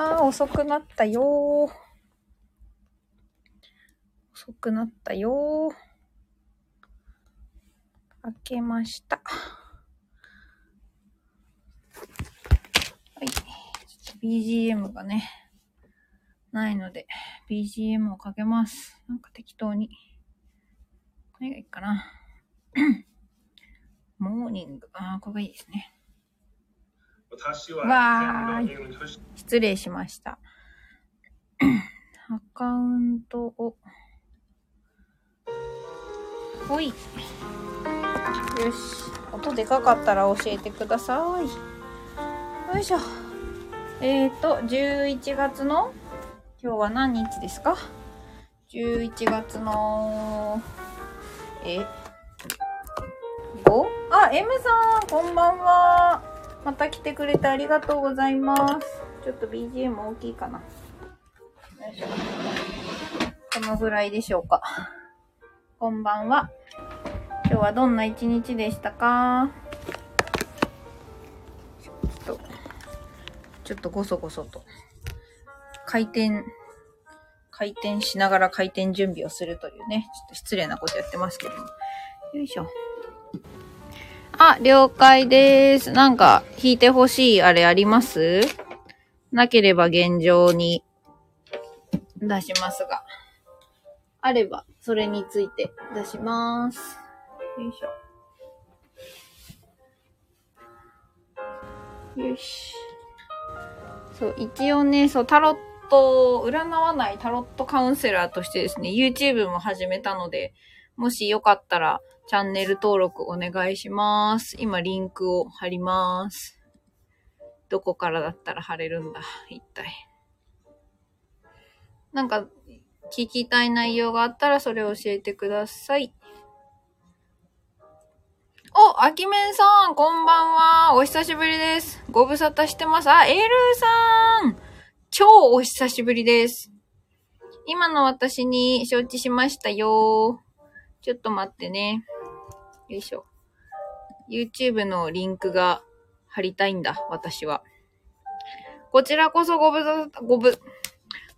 あー、遅くなったよ。遅くなったよー。開けました。はい。BGM がね、ないので、BGM をかけます。なんか適当に。何がいいかな。モーニング。ああ、これがいいですね。私はわー失礼しました。アカウントを。ほい。よし。音でかかったら教えてください。よいしょ。えーと、11月の、今日は何日ですか ?11 月の、え ?5? あ、M さん、こんばんは。また来てくれてありがとうございます。ちょっと BGM 大きいかな。このぐらいでしょうか。こんばんは。今日はどんな一日でしたか？ちょっと、ちょっとごそごそと。回転、回転しながら回転準備をするというね、ちょっと失礼なことやってますけども。よいしょ。あ、了解です。なんか、弾いてほしいあれあります？なければ現状に出しますが。あれば、それについて出します。よいしょ。よし。そう、一応ね、そう、タロット、占わないタロットカウンセラーとしてですね、YouTube も始めたので、もしよかったら、チャンネル登録お願いします。今、リンクを貼ります。どこからだったら貼れるんだ？一体。なんか、聞きたい内容があったらそれを教えてください。お、あきめんさん、こんばんは。お久しぶりです。ご無沙汰してます。あ、エルーさん超お久しぶりです。今の私に承知しましたよ。ちょっと待ってね。よいしょ。YouTube のリンクが貼りたいんだ、私は。こちらこそご無沙汰、ごぶ、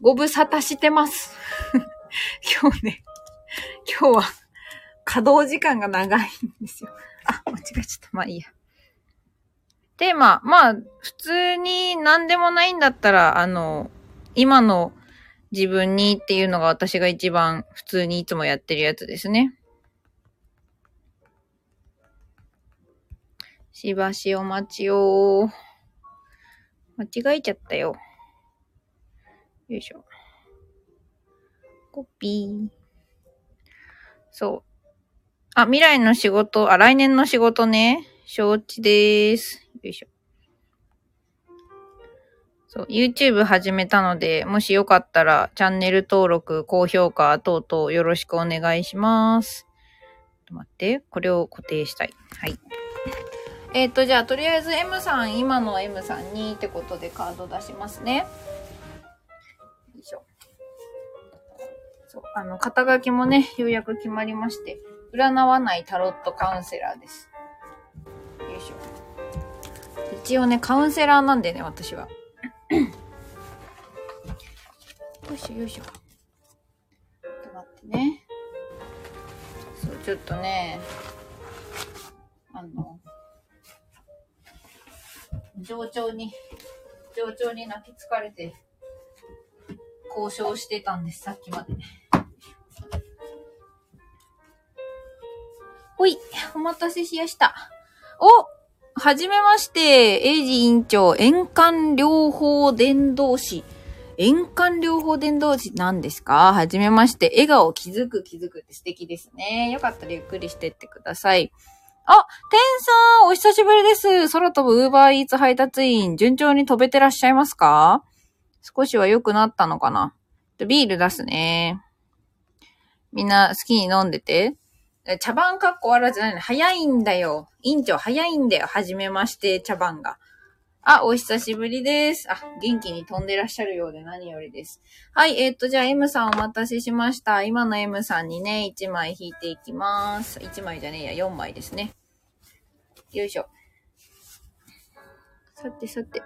ご無沙汰してます。今日ね、今日は稼働時間が長いんですよ。あ、間違えちゃった。まあいいや。で、まあ、まあ、普通に何でもないんだったら、あの、今の自分にっていうのが私が一番普通にいつもやってるやつですね。しばしお待ちを。間違えちゃったよ。よいしょ。コピー。そう。あ、未来の仕事、あ、来年の仕事ね。承知でーす。よいしょ。そう、YouTube 始めたので、もしよかったら、チャンネル登録、高評価等々よろしくお願いします。ちょっと待って、これを固定したい。はい。えっ、と、じゃあ、とりあえず M さん、今の M さんにってことでカード出しますね。よいしょ。そう、あの、肩書きもね、ようやく決まりまして、占わないタロットカウンセラーです。よいしょ。一応ね、カウンセラーなんでね、私は。よいしょよいしょ。ちょっと待ってね。そう、ちょっとね、あの、上長に、上長に泣きつかれて、交渉してたんです、さっきまで。ほい、お待たせしやした。おはじめまして、エイジ委員長、円環療法伝道師。円環療法伝道師なんですか？はじめまして、笑顔気づく気づくって素敵ですね。よかったらゆっくりしてってください。あ、テンさん、お久しぶりです。空飛ぶウーバーイーツ配達員、順調に飛べてらっしゃいますか？少しは良くなったのかな？ビール出すね。みんな好きに飲んでて。茶番かっこ笑じゃないの。早いんだよ。委員長早いんだよ。はじめまして、茶番が。あ、お久しぶりです。あ、元気に飛んでらっしゃるようで何よりです。はい、えーっと、じゃあ M さんお待たせしました。今の M さんにね、1枚引いていきます。1枚じゃねえや、4枚ですね。よいしょ。さてさて。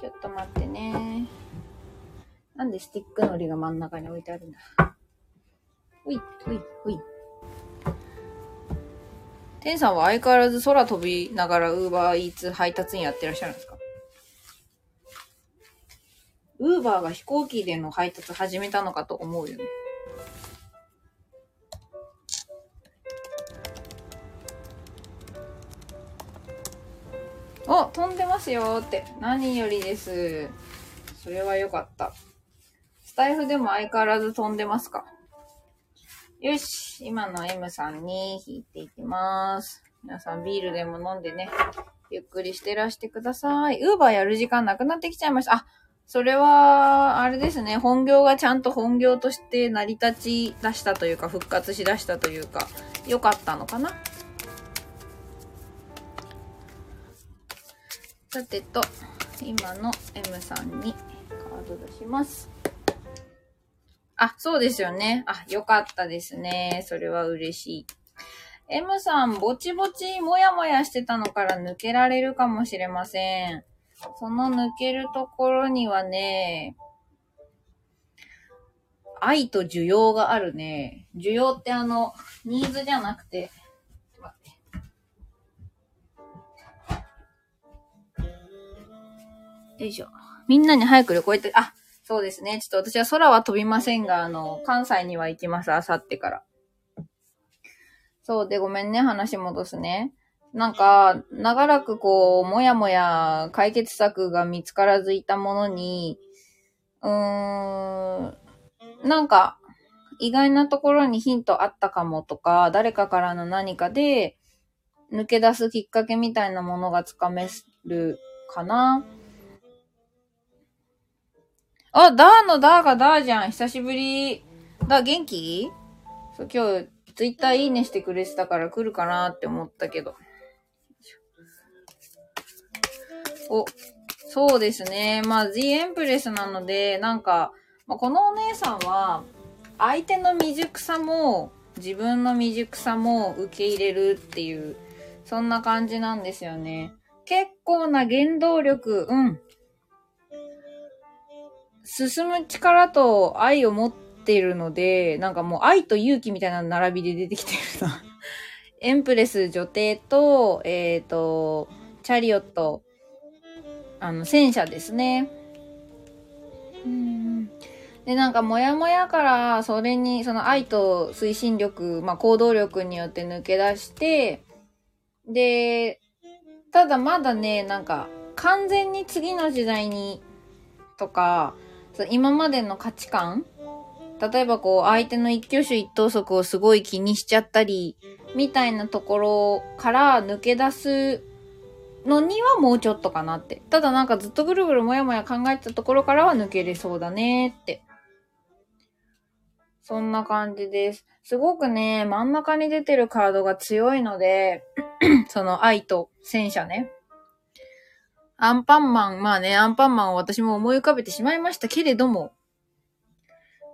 ちょっと待ってね。なんでスティックのりが真ん中に置いてあるんだ。ほい、ほい、ほい。天さんは相変わらず空飛びながらウーバーイーツ配達員やってらっしゃるんですか？ウーバーが飛行機での配達始めたのかと思うよね。お、飛んでますよって。何よりです。それはよかった。スタイフでも相変わらず飛んでますかよし。今の M さんに引いていきます。皆さんビールでも飲んでね、ゆっくりしてらしてください。ウーバーやる時間なくなってきちゃいました。あ、それは、あれですね。本業がちゃんと本業として成り立ち出したというか、復活し出したというか、良かったのかな？さてと、今の M さんにカード出します。あ、そうですよね。あ、よかったですね。それは嬉しい。M さん、ぼちぼちもやもやしてたのから抜けられるかもしれません。その抜けるところにはね、愛と需要があるね。需要ってあの、ニーズじゃなくて、待って。よいしょ。みんなに早く旅行行って、あ、そうですね。ちょっと私は空は飛びませんが、あの、関西には行きます、あさってから。そうで、ごめんね、話戻すね。なんか、長らくこう、もやもや解決策が見つからずいたものに、うーん、なんか、意外なところにヒントあったかもとか、誰かからの何かで、抜け出すきっかけみたいなものがつかめるかな。あ、ダーのダーがダーじゃん。久しぶり。ダー元気？そう、今日、ツイッターいいねしてくれてたから来るかなって思ったけど。お、そうですね。まあ、The Empress なので、なんか、まあ、このお姉さんは、相手の未熟さも、自分の未熟さも受け入れるっていう、そんな感じなんですよね。結構な原動力、うん。進む力と愛を持ってるので、なんかもう愛と勇気みたいな並びで出てきてるな。エンプレス女帝と、えっ、と、チャリオット、あの、戦車ですね。うんで、なんか、もやもやから、それに、その愛と推進力、まあ、行動力によって抜け出して、で、ただまだね、なんか、完全に次の時代に、とか、今までの価値観例えばこう、相手の一挙手一投足をすごい気にしちゃったり、みたいなところから抜け出すのにはもうちょっとかなって。ただなんかずっとぐるぐるもやもや考えてたところからは抜けれそうだねって。そんな感じです。すごくね、真ん中に出てるカードが強いので、その愛と戦車ね。アンパンマン、まあね、アンパンマンを私も思い浮かべてしまいましたけれども、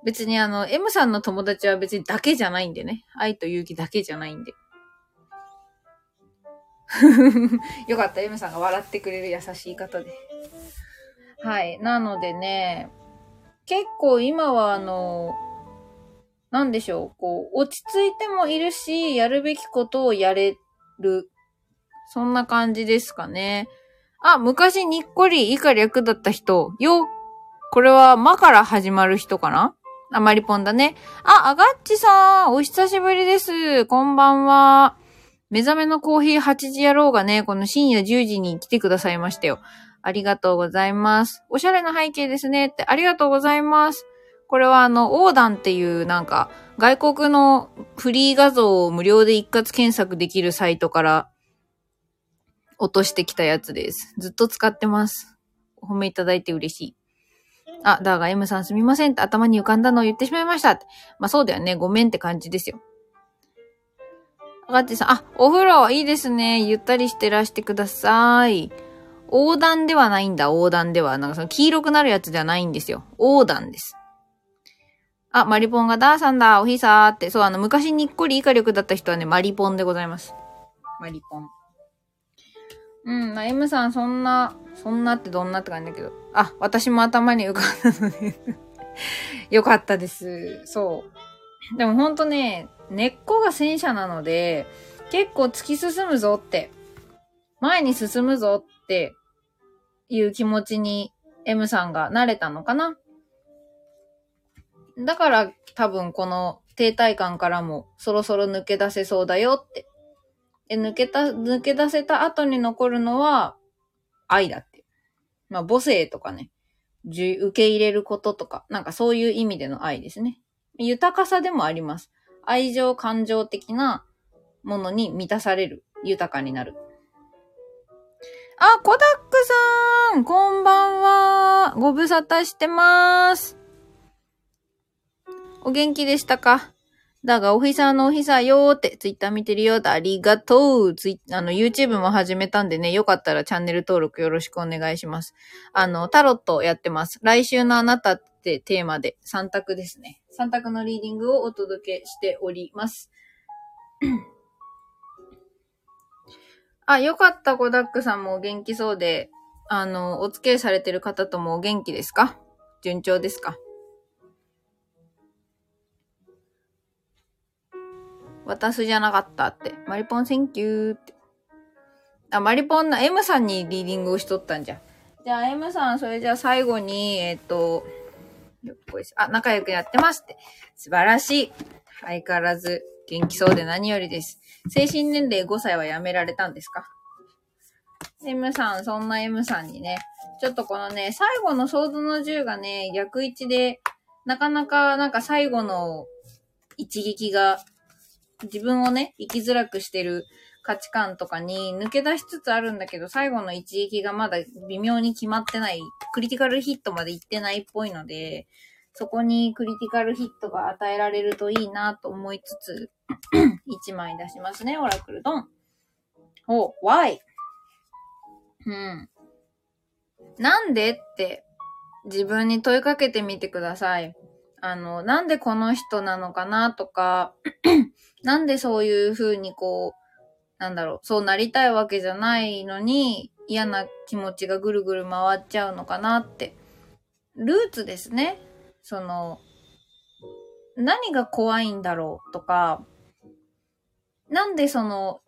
別にあの、M さんの友達は別にだけじゃないんでね。愛と勇気だけじゃないんで。よかった、M さんが笑ってくれる優しい方で。はい。なのでね、結構今はあの、なんでしょう、こう、落ち着いてもいるし、やるべきことをやれる。そんな感じですかね。あ、昔にっこり以下略だった人。よ、これは、まから始まる人かな？あ、マリポンだね。あ、アガッチさん、お久しぶりです。こんばんは。目覚めのコーヒー8時野郎がね、この深夜10時に来てくださいましたよ。ありがとうございます。おしゃれな背景ですねって、ありがとうございます。これはあの、オーダンっていうなんか、外国のフリー画像を無料で一括検索できるサイトから落としてきたやつです。ずっと使ってます。お褒めいただいて嬉しい。あ、だが M さんすみませんって頭に浮かんだのを言ってしまいましたって。まあそうだよね。ごめんって感じですよ。ガッチさん、あ、お風呂いいですね。ゆったりしてらしてください。横断ではないんだ、横断では。なんかその黄色くなるやつではないんですよ。横断です。あ、マリポンがダーさんだ、おひさーって。そう、あの、昔にっこり以下力だった人はね、マリポンでございます。マリポン。うん、まあ M さんそんな、そんなってどんなって感じだけど。あ、私も頭に浮かんだので よかったです。そう。でもほんとね、根っこが戦車なので、結構突き進むぞって、前に進むぞっていう気持ちに M さんが慣れたのかな。だから多分この停滞感からもそろそろ抜け出せそうだよって。で抜けた、抜け出せた後に残るのは愛だって。まあ母性とかね、受け入れることとか、なんかそういう意味での愛ですね。豊かさでもあります。愛情感情的なものに満たされる。豊かになる。あ、コダックさんこんばんはご無沙汰してまーす。お元気でしたか？だが、おひさのおひさよーって、ツイッター見てるよって、ありがとう。ツイあの、YouTube も始めたんでね、よかったらチャンネル登録よろしくお願いします。あの、タロットやってます。来週のあなたってテーマで3択ですね。3択のリーディングをお届けしております。あ、よかった、コダックさんもお元気そうで、あの、お付き合いされてる方ともお元気ですか？順調ですか？渡すじゃなかったって。マリポン thank you って。あ、マリポンの M さんにリーディングをしとったんじゃ。じゃあ M さん、それじゃあ最後に、えっ、と、よっこいしょあ、仲良くやってますって。素晴らしい。相変わらず元気そうで何よりです。精神年齢5歳はやめられたんですか ?M さん、そんな M さんにね、ちょっとこのね、最後のソードの銃がね、逆位置で、なかなかなんか最後の一撃が自分をね、生きづらくしてる価値観とかに抜け出しつつあるんだけど、最後の一撃がまだ微妙に決まってない、クリティカルヒットまで行ってないっぽいので、そこにクリティカルヒットが与えられるといいなと思いつつ、1枚出しますね、オラクルドン。お、why? うん。なんでって自分に問いかけてみてください。あの、なんでこの人なのかなとか、なんでそういう風にこう、なんだろう、そうなりたいわけじゃないのに、嫌な気持ちがぐるぐる回っちゃうのかなって。ルーツですね。その、何が怖いんだろうとか、なんでその、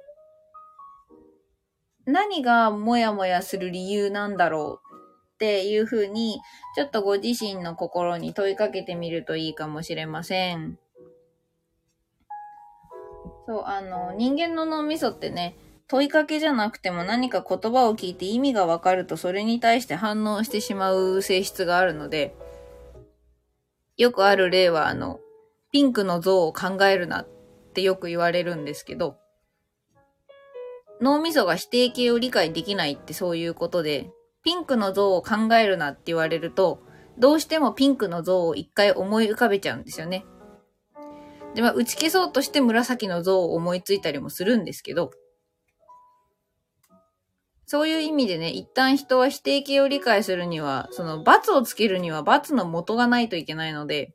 何がもやもやする理由なんだろうっていう風に、ちょっとご自身の心に問いかけてみるといいかもしれません。そう、あの、人間の脳みそってね、問いかけじゃなくても何か言葉を聞いて意味がわかるとそれに対して反応してしまう性質があるので、よくある例はあの、ピンクの像を考えるなってよく言われるんですけど、脳みそが否定形を理解できないってそういうことで、ピンクの像を考えるなって言われると、どうしてもピンクの像を一回思い浮かべちゃうんですよね。で、まあ、打ち消そうとして紫の像を思いついたりもするんですけど、そういう意味でね、一旦人は否定形を理解するには、その罰をつけるには罰の元がないといけないので、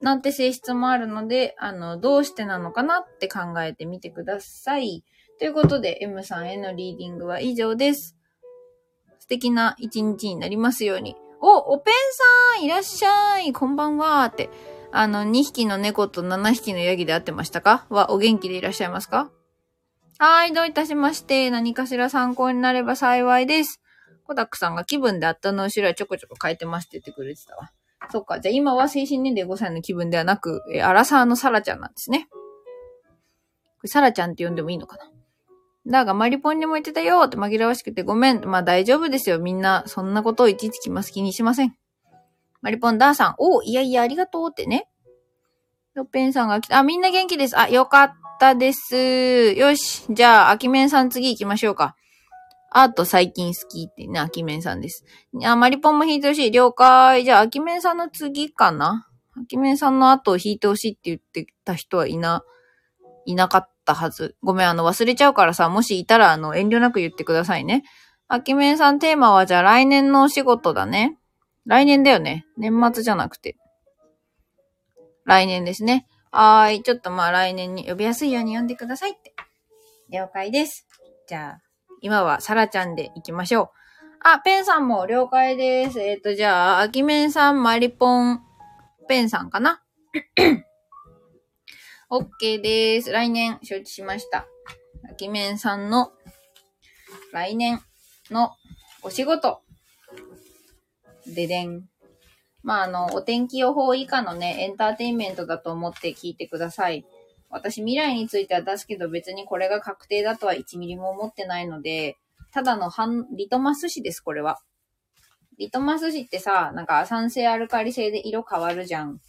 なんて性質もあるので、あの、どうしてなのかなって考えてみてください。ということで、M さんへのリーディングは以上です。素敵な一日になりますように。お、おペンさんいらっしゃいこんばんはって。あの、2匹の猫と7匹のヤギで会ってましたか？は、お元気でいらっしゃいますか？はい、どういたしまして、何かしら参考になれば幸いです。コダックさんが気分であったの後ろはちょこちょこ変えてますって言ってくれてたわ。そっか、じゃあ今は精神年齢5歳の気分ではなく、えーアラサーのサラちゃんなんですね。これサラちゃんって呼んでもいいのかな？だが、マリポンにも言ってたよって紛らわしくてごめん。まあ大丈夫ですよ。みんな、そんなことをいちいち気ます気にしません。マリポンダーさん、おいやいや、ありがとうってね。ヨッペンさんが来た。あ、みんな元気です。あ、よかったです。よし。じゃあ、アキメンさん次行きましょうか。アート最近好きってね、アキメンさんです。あ、マリポンも弾いてほしい。了解。じゃあ、アキメンさんの次かなアキメンさんの後を弾いてほしいって言ってた人はいな、いなかったはず。ごめん、あの、忘れちゃうからさ、もしいたら、あの、遠慮なく言ってくださいね。アキメンさんテーマは、じゃあ来年のお仕事だね。来年だよね。年末じゃなくて。来年ですね。はーい。ちょっとまあ来年に呼びやすいように呼んでくださいって。了解です。じゃあ、今はサラちゃんで行きましょう。あ、ペンさんも了解です。えっ、と、じゃあ、アキメンさん、マリポン、ペンさんかな ?OK です。来年、承知しました。アキメンさんの、来年のお仕事。ででん。まあ、あの、お天気予報以下のね、エンターテインメントだと思って聞いてください。私、未来については出すけど別にこれが確定だとは1ミリも思ってないので、ただの半、リトマス紙です、これは。リトマス紙ってさ、なんか酸性アルカリ性で色変わるじゃん。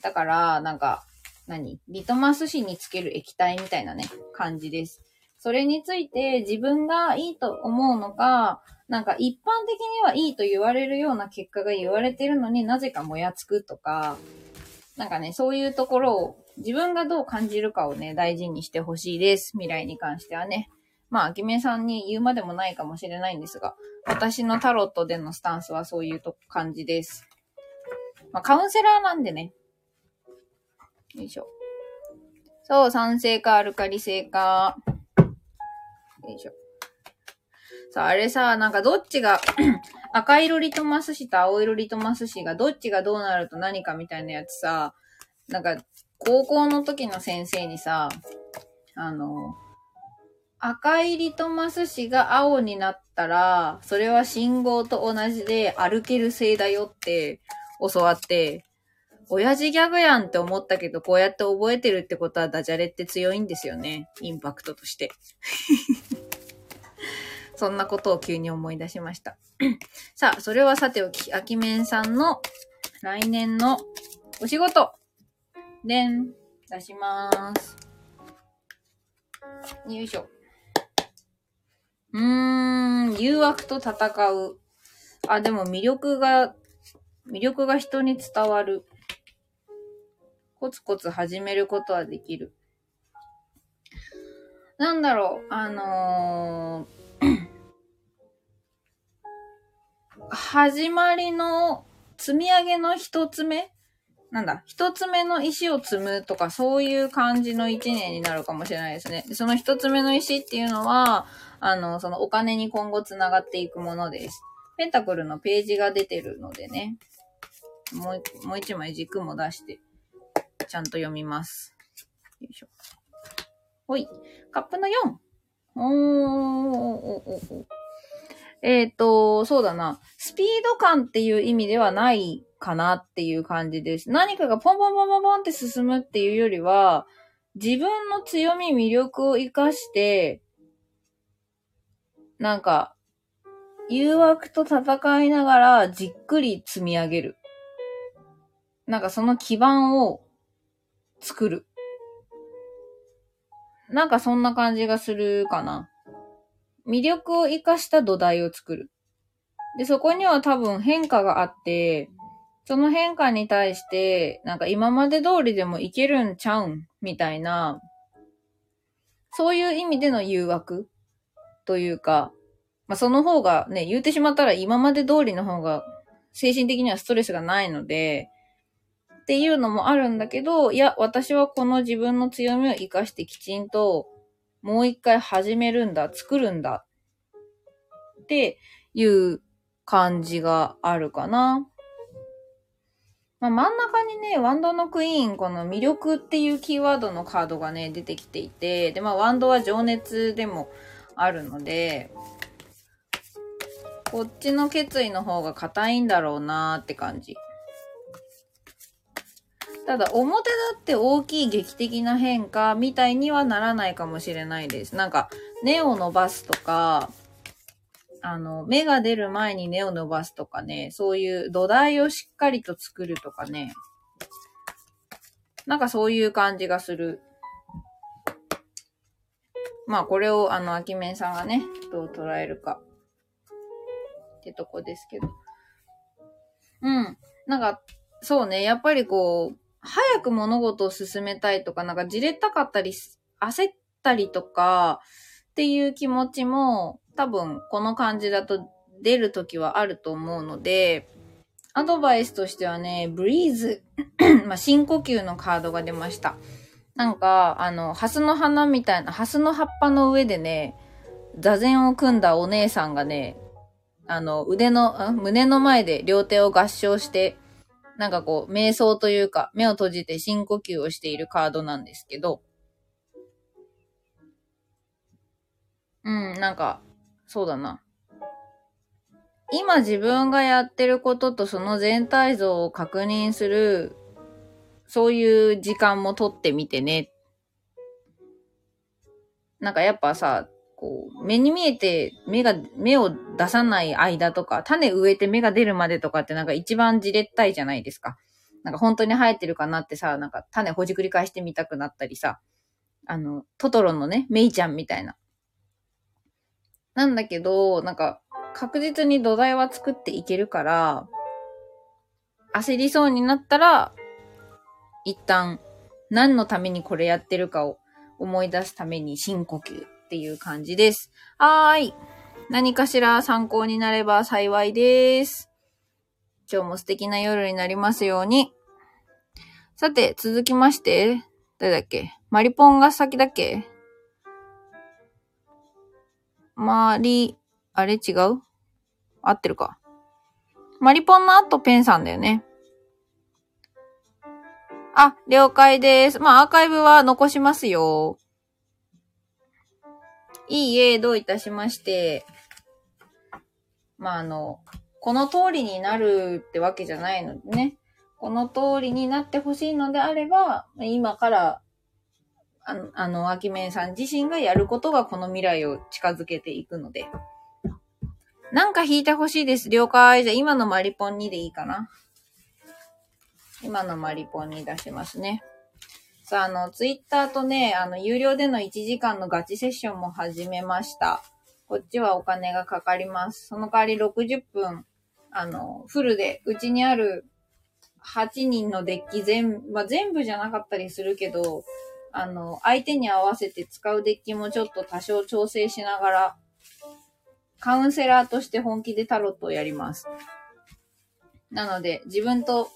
だから、なんか、何？リトマス紙につける液体みたいなね、感じです。それについて自分がいいと思うのか、なんか一般的にはいいと言われるような結果が言われてるのになぜかもやつくとか、なんかね、そういうところを自分がどう感じるかをね、大事にしてほしいです。未来に関してはね。まあ、アキメさんに言うまでもないかもしれないんですが、私のタロットでのスタンスはそういうと感じです。まあ、カウンセラーなんでね。よいしょ。そう、酸性かアルカリ性か。よいしょ。さあ、あれさ、なんかどっちが 赤色リトマス紙と青色リトマス紙がどっちがどうなると何かみたいなやつさ、なんか高校の時の先生にさ、あの、赤いリトマス紙が青になったら、それは信号と同じで歩ける性だよって教わって、親父ギャグやんって思ったけど、こうやって覚えてるってことはダジャレって強いんですよね。インパクトとして。そんなことを急に思い出しました。さあ、それはさておき、あきめんさんの来年のお仕事。でん、出しまーす。よいしょ。うーん、誘惑と戦う。あ、でも魅力が、魅力が人に伝わる。コツコツ始めることはできる。なんだろう、あのー始まりの積み上げの一つ目？なんだ、一つ目の石を積むとか、そういう感じの一年になるかもしれないですね。その一つ目の石っていうのは、あの、そのお金に今後つながっていくものです。ペンタクルのページが出てるのでね。もう、もう一枚軸も出して、ちゃんと読みます。よいしょ。ほい。カップの 4! おー、おーおーおーえっ、と、そうだな。スピード感っていう意味ではないかなっていう感じです。何かがポンポンポンポンポンって進むっていうよりは、自分の強み、魅力を活かして、なんか、誘惑と戦いながらじっくり積み上げる。なんかその基盤を作る。なんかそんな感じがするかな。魅力を活かした土台を作る。で、そこには多分変化があって、その変化に対して、なんか今まで通りでもいけるんちゃうんみたいな、そういう意味での誘惑というか、まあ、その方がね、言うてしまったら今まで通りの方が精神的にはストレスがないので、っていうのもあるんだけど、いや、私はこの自分の強みを活かしてきちんと、もう一回始めるんだ、作るんだ、っていう感じがあるかな。まあ、真ん中にね、ワンドのクイーン、この魅力っていうキーワードのカードがね、出てきていて、で、まあ、ワンドは情熱でもあるので、こっちの決意の方が硬いんだろうなーって感じ。ただ、表だって大きい劇的な変化みたいにはならないかもしれないです。なんか、根を伸ばすとか、あの、芽が出る前に根を伸ばすとかね、そういう土台をしっかりと作るとかね、なんかそういう感じがする。まあこれをあの、秋面さんがね、どう捉えるか。ってとこですけど。うん。なんか、そうね、やっぱりこう、早く物事を進めたいとか、なんかじれったかったり、焦ったりとか、っていう気持ちも、多分この感じだと出るときはあると思うので、アドバイスとしてはね、ブリーズ、まあ、深呼吸のカードが出ました。なんか、あの、ハスの花みたいな、ハスの葉っぱの上でね、座禅を組んだお姉さんがね、あの、腕の、胸の前で両手を合掌して、なんかこう、瞑想というか、目を閉じて深呼吸をしているカードなんですけど、うん、なんか、そうだな。今自分がやってることとその全体像を確認する、そういう時間も取ってみてね。なんかやっぱさ、こう、目に見えて目が、目を出さない間とか、種植えて芽が出るまでとかってなんか一番じれったいじゃないですか。なんか本当に生えてるかなってさ、なんか種ほじくり返してみたくなったりさ、あの、トトロのね、メイちゃんみたいな。なんだけど、なんか、確実に土台は作っていけるから、焦りそうになったら、一旦、何のためにこれやってるかを思い出すために深呼吸っていう感じです。はーい。何かしら参考になれば幸いです。今日も素敵な夜になりますように。さて、続きまして、誰だっけ？マリポンが先だっけ？マリ、あれ違う？合ってるか。マリポンの後ペンさんだよね。あ、了解です。まあ、アーカイブは残しますよ。いいえ、どういたしまして。まあ、あの、この通りになるってわけじゃないのでね。この通りになってほしいのであれば、今から、あの、あの、アキメンさん自身がやることがこの未来を近づけていくので。なんか引いてほしいです。了解。じゃあ今のマリポン2でいいかな。今のマリポンに出しますね。さあ、あの、ツイッターとね、あの、有料での1時間のガチセッションも始めました。こっちはお金がかかります。その代わり60分、あの、フルで、うちにある8人のデッキ全、まあ、全部じゃなかったりするけど、あの、相手に合わせて使うデッキもちょっと多少調整しながら、カウンセラーとして本気でタロットをやります。なので、自分と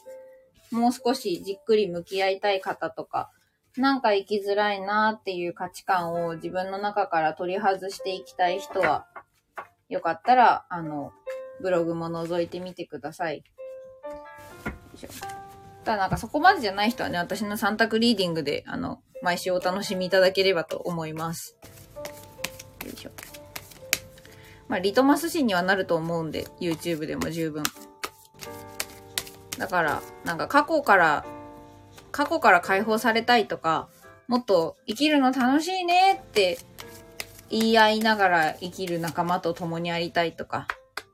もう少しじっくり向き合いたい方とか、なんか生きづらいなーっていう価値観を自分の中から取り外していきたい人は、よかったら、あの、ブログも覗いてみてください。よいしょただなんかそこまでじゃない人はね、私の3択リーディングで、あの、毎週お楽しみいただければと思います。よいしょ。まあ、リトマス紙にはなると思うんで、YouTube でも十分。だから、なんか過去から、過去から解放されたいとか、もっと生きるの楽しいねって言い合いながら生きる仲間と共にありたいとか、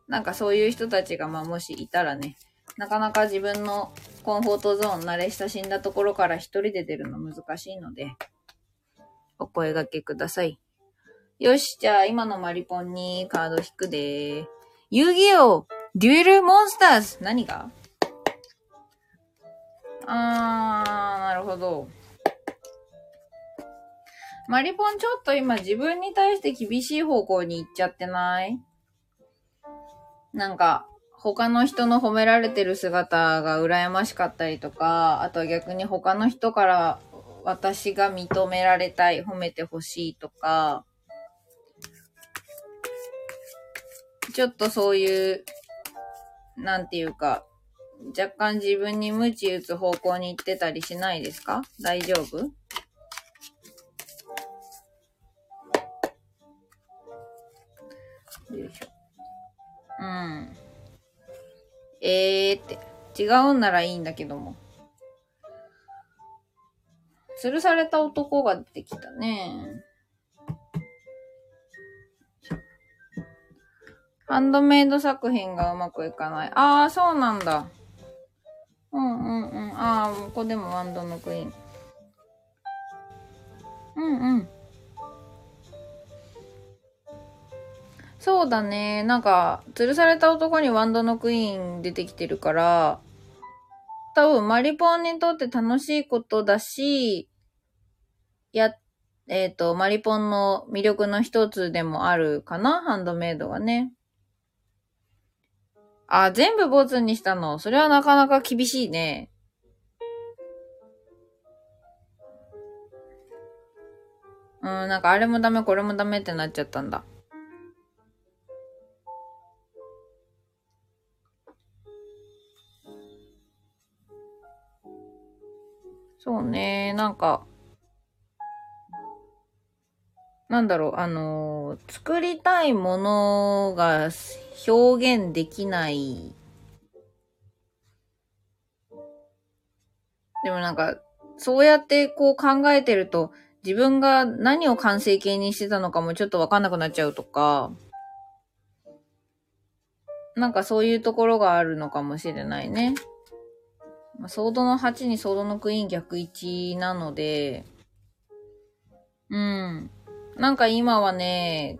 なんかそういう人たちがまあもしいたらね、なかなか自分のコンフォートゾーン慣れ親しんだところから一人で出るの難しいので、お声掛けください。よし、じゃあ今のマリポンにカード引くで。遊戯王デュエルモンスターズ何が？あー、なるほど。マリポンちょっと今自分に対して厳しい方向に行っちゃってない？なんか、他の人の褒められてる姿が羨ましかったりとか、あとは逆に他の人から私が認められたい、褒めてほしいとか、ちょっとそういう、なんていうか、若干自分に鞭打つ方向に行ってたりしないですか？大丈夫？よいしょ。うん。えーって。違うんならいいんだけども。吊るされた男が出てきたね。ハンドメイド作品がうまくいかない。ああ、そうなんだ。うんうんうん。ああ、ここでもワンドのクイーン。うんうん。そうだね。なんか、吊るされた男にワンドのクイーン出てきてるから、多分マリポンにとって楽しいことだし、や、えっ、と、マリポンの魅力の一つでもあるかな？ハンドメイドはね。あ、全部坊主にしたの？それはなかなか厳しいね。うん、なんかあれもダメ、これもダメってなっちゃったんだ。そうね、なんか、なんだろう、あの作りたいものが表現できない。でもなんか、そうやってこう考えてると、自分が何を完成形にしてたのかもちょっとわかんなくなっちゃうとか、なんかそういうところがあるのかもしれないね。ま、ソードの8にソードのクイーン逆1なので、うん。なんか今はね、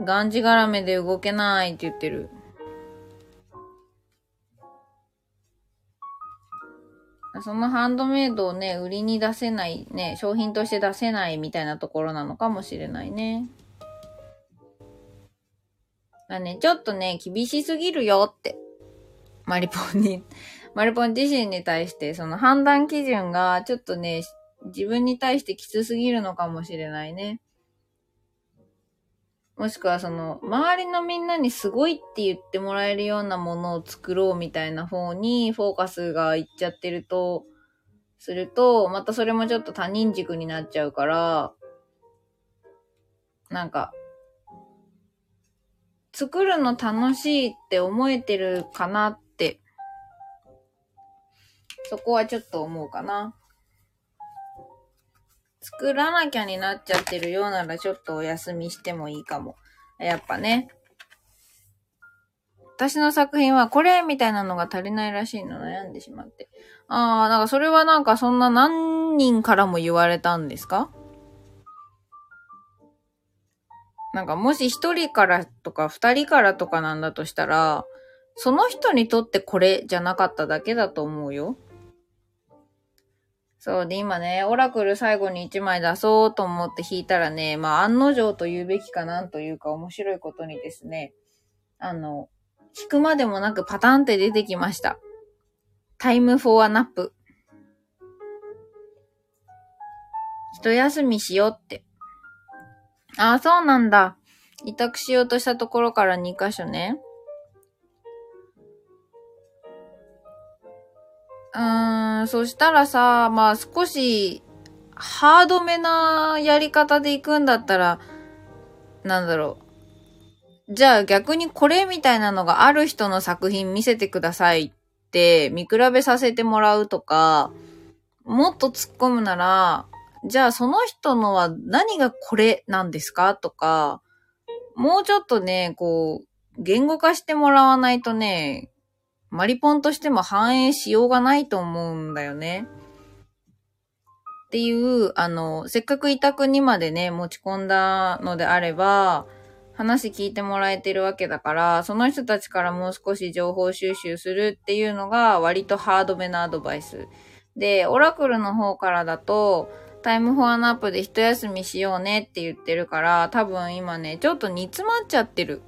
がんじがらめで動けないって言ってる。そのハンドメイドをね、売りに出せない、ね、商品として出せないみたいなところなのかもしれないね。だね、ちょっとね、厳しすぎるよって。マリポンに、マリポン自身に対して、その判断基準がちょっとね、自分に対してきつすぎるのかもしれないね。もしくはその、周りのみんなにすごいって言ってもらえるようなものを作ろうみたいな方にフォーカスがいっちゃってると、すると、またそれもちょっと他人軸になっちゃうから、なんか、作るの楽しいって思えてるかなって、そこはちょっと思うかな。作らなきゃになっちゃってるようならちょっとお休みしてもいいかも。やっぱね。私の作品はこれみたいなのが足りないらしいの悩んでしまって。ああ、なんかそれはなんかそんな何人からも言われたんですか？なんかもし一人からとか二人からとかなんだとしたら、その人にとってこれじゃなかっただけだと思うよ。そうで、今ね、オラクル最後に1枚出そうと思って引いたらね、まあ案の定と言うべきかなんというか面白いことにですね、あの、引くまでもなくパターンって出てきました。タイムフォアナップ。一休みしようって。ああ、そうなんだ。委託しようとしたところから2箇所ね。うーん、そしたらさ、まあ少し、ハードめなやり方で行くんだったら、なんだろう。じゃあ逆にこれみたいなのがある人の作品見せてくださいって見比べさせてもらうとか、もっと突っ込むなら、じゃあその人のは何がこれなんですかとか、もうちょっとね、こう、言語化してもらわないとね、マリポンとしても反映しようがないと思うんだよね。っていう、あの、せっかく委託にまでね、持ち込んだのであれば、話聞いてもらえてるわけだから、その人たちからもう少し情報収集するっていうのが割とハードめなアドバイス。で、オラクルの方からだと、タイムフォアナップで一休みしようねって言ってるから、多分今ね、ちょっと煮詰まっちゃってる。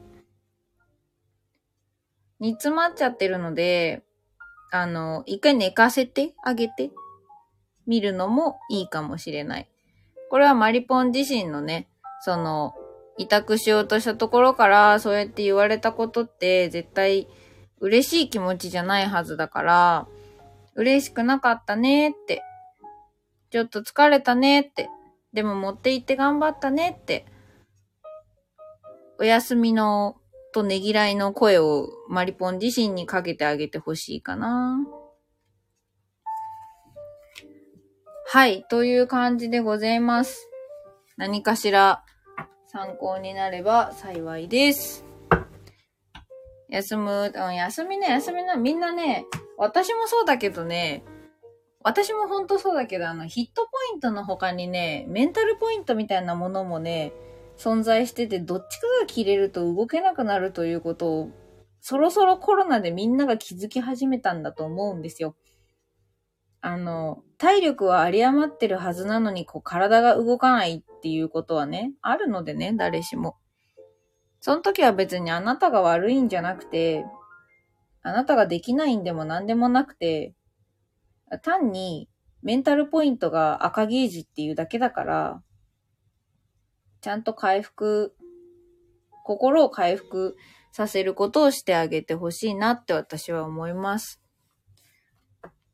煮詰まっちゃってるので、あの、一回寝かせてあげて、見るのもいいかもしれない。これはマリポン自身のね、その、委託しようとしたところから、そうやって言われたことって、絶対嬉しい気持ちじゃないはずだから、嬉しくなかったねって、ちょっと疲れたねって、でも持って行って頑張ったねって、お休みのとねぎらいの声をマリポン自身にかけてあげてほしいかな。はい、という感じでございます。何かしら参考になれば幸いです。休む、うん、休みね、休みな、みんなね、私もそうだけどね、私もほんとそうだけど、あの、ヒットポイントの他にね、メンタルポイントみたいなものもね、存在してて、どっちかが切れると動けなくなるということを、そろそろコロナでみんなが気づき始めたんだと思うんですよ。あの、体力は有り余ってるはずなのに、こう、体が動かないっていうことはね、あるのでね、誰しも。その時は別にあなたが悪いんじゃなくて、あなたができないんでも何でもなくて、単にメンタルポイントが赤ゲージっていうだけだから、ちゃんと回復、心を回復させることをしてあげてほしいなって私は思います。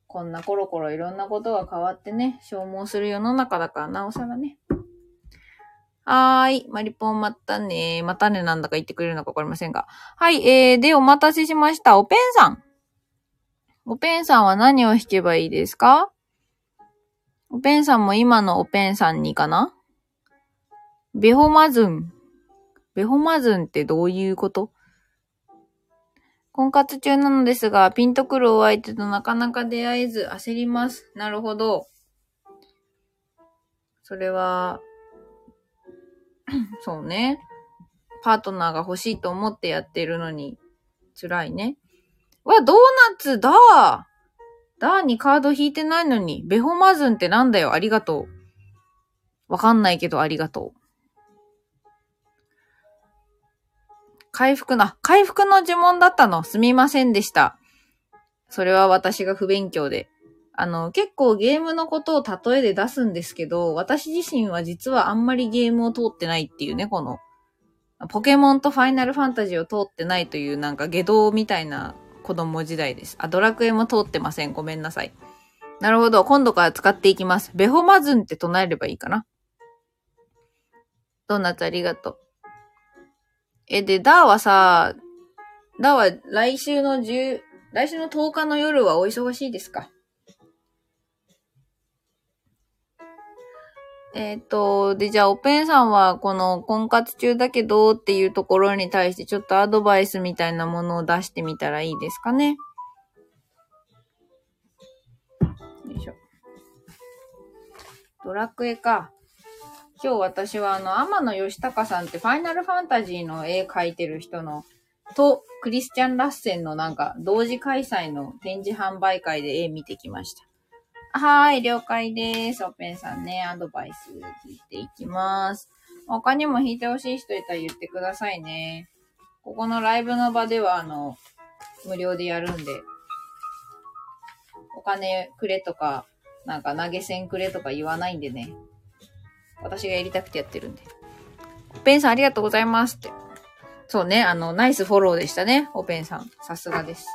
こんなコロコロいろんなことが変わってね、消耗する世の中だからなおさらね。はーい。マリポンまたね。またねなんだか言ってくれるのかわかりませんが。はい。えー、で、お待たせしました。おペンさん。おペンさんは何を弾けばいいですか？おペンさんも今のおペンさんにかな？ベホマズン。ベホマズンってどういうこと？婚活中なのですが、ピンとくるお相手となかなか出会えず焦ります。なるほど。それは、そうね。パートナーが欲しいと思ってやってるのに、辛いね。わ、ドーナツだダーにカード引いてないのに、ベホマズンってなんだよ、ありがとう。わかんないけどありがとう。回復な、回復の呪文だったの。すみませんでした。それは私が不勉強で。あの、結構ゲームのことを例えで出すんですけど、私自身は実はあんまりゲームを通ってないっていうね、この、ポケモンとファイナルファンタジーを通ってないというなんか下道みたいな子供時代です。あ、ドラクエも通ってません。ごめんなさい。なるほど。今度から使っていきます。ベホマズンって唱えればいいかな。ドーナツありがとう。え、で、ダーはさ、ダーは来週の10、来週の10日の夜はお忙しいですか？えっ、と、で、じゃあ、おペンさんは、この、婚活中だけどっていうところに対して、ちょっとアドバイスみたいなものを出してみたらいいですかね？よいしょ。ドラクエか。今日私はあの、天野義隆さんってファイナルファンタジーの絵描いてる人の、と、クリスチャン・ラッセンのなんか、同時開催の展示販売会で絵見てきました。はい、了解です。オペンさんね、アドバイス聞いていきます。他にも弾いてほしい人いたら言ってくださいね。ここのライブの場では、あの、無料でやるんで、お金くれとか、なんか投げ銭くれとか言わないんでね。私がやりたくてやってるんで。オペンさんありがとうございますって。そうね、あの、ナイスフォローでしたね、オペンさん。さすがです。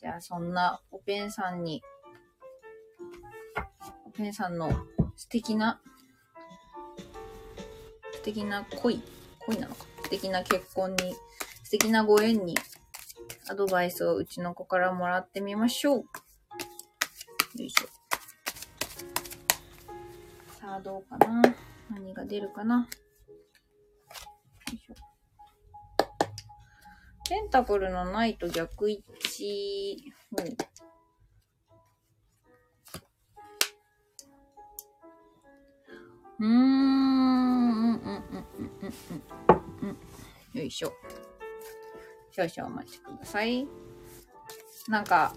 じゃあ、そんなオペンさんに、オペンさんの素敵な、素敵な恋、恋なのか。素敵な結婚に、素敵なご縁に、アドバイスをうちの子からもらってみましょう。よいしょ。さあ、どうかな？何が出るかな？ペンタクルのないと逆一致。ほうん、うん、うん、うん、うん、うん。うん。よいしょ。少々お待ちください。なんか、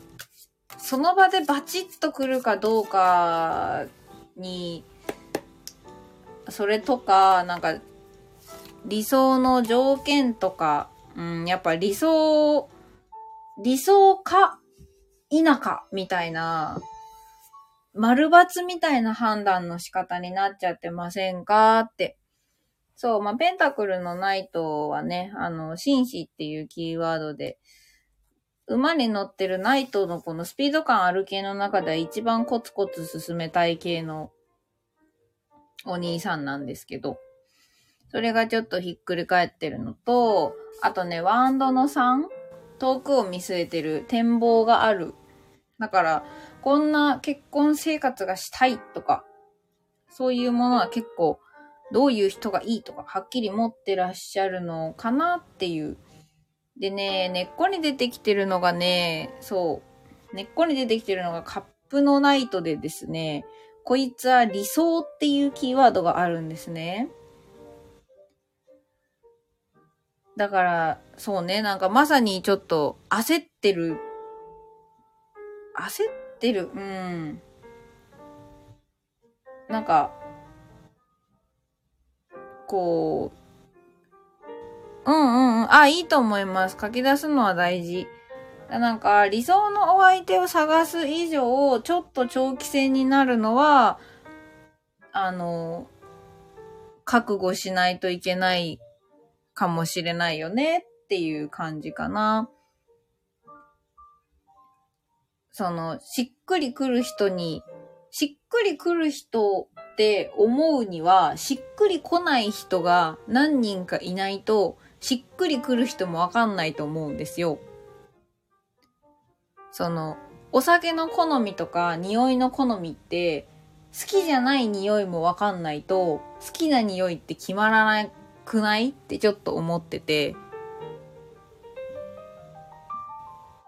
その場でバチッと来るかどうかに、それとか、なんか、理想の条件とか、うん、やっぱ理想、理想か、否か、みたいな、丸抜みたいな判断の仕方になっちゃってませんか？って。そう、まあ、ペンタクルのナイトはね、あの、紳士っていうキーワードで、馬に乗ってるナイトのこのスピード感ある系の中では一番コツコツ進めたい系のお兄さんなんですけど、それがちょっとひっくり返ってるのと、あとね、ワンドの3、遠くを見据えてる展望がある。だから、こんな結婚生活がしたいとか、そういうものは結構、どういう人がいいとか、はっきり持ってらっしゃるのかなっていう。でね、根っこに出てきてるのがね、そう、根っこに出てきてるのがカップのナイトでですね、こいつは理想っていうキーワードがあるんですね。だから、そうね、なんかまさにちょっと焦ってる。焦ってる、うん。なんか、こう、うんうんうん、あ、いいと思います。書き出すのは大事。なんか、理想のお相手を探す以上、ちょっと長期戦になるのは、あの、覚悟しないといけないかもしれないよねっていう感じかな。その、しっくりくる人に、しっくりくる人って思うには、しっくり来ない人が何人かいないと、しっくりくる人もわかんないと思うんですよ。その、お酒の好みとか匂いの好みって、好きじゃない匂いもわかんないと、好きな匂いって決まらなくないってちょっと思ってて、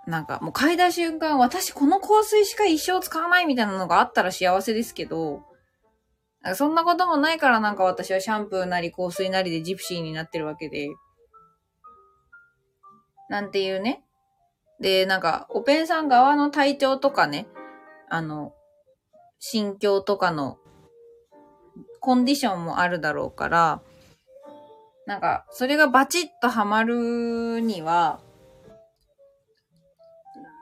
なんかもう嗅いだ瞬間、私この香水しか一生使わないみたいなのがあったら幸せですけど、んそんなこともないからなんか私はシャンプーなり香水なりでジプシーになってるわけで、なんていうね。で、なんか、オペンさん側の体調とかね、あの、心境とかのコンディションもあるだろうから、なんか、それがバチッとハマるには、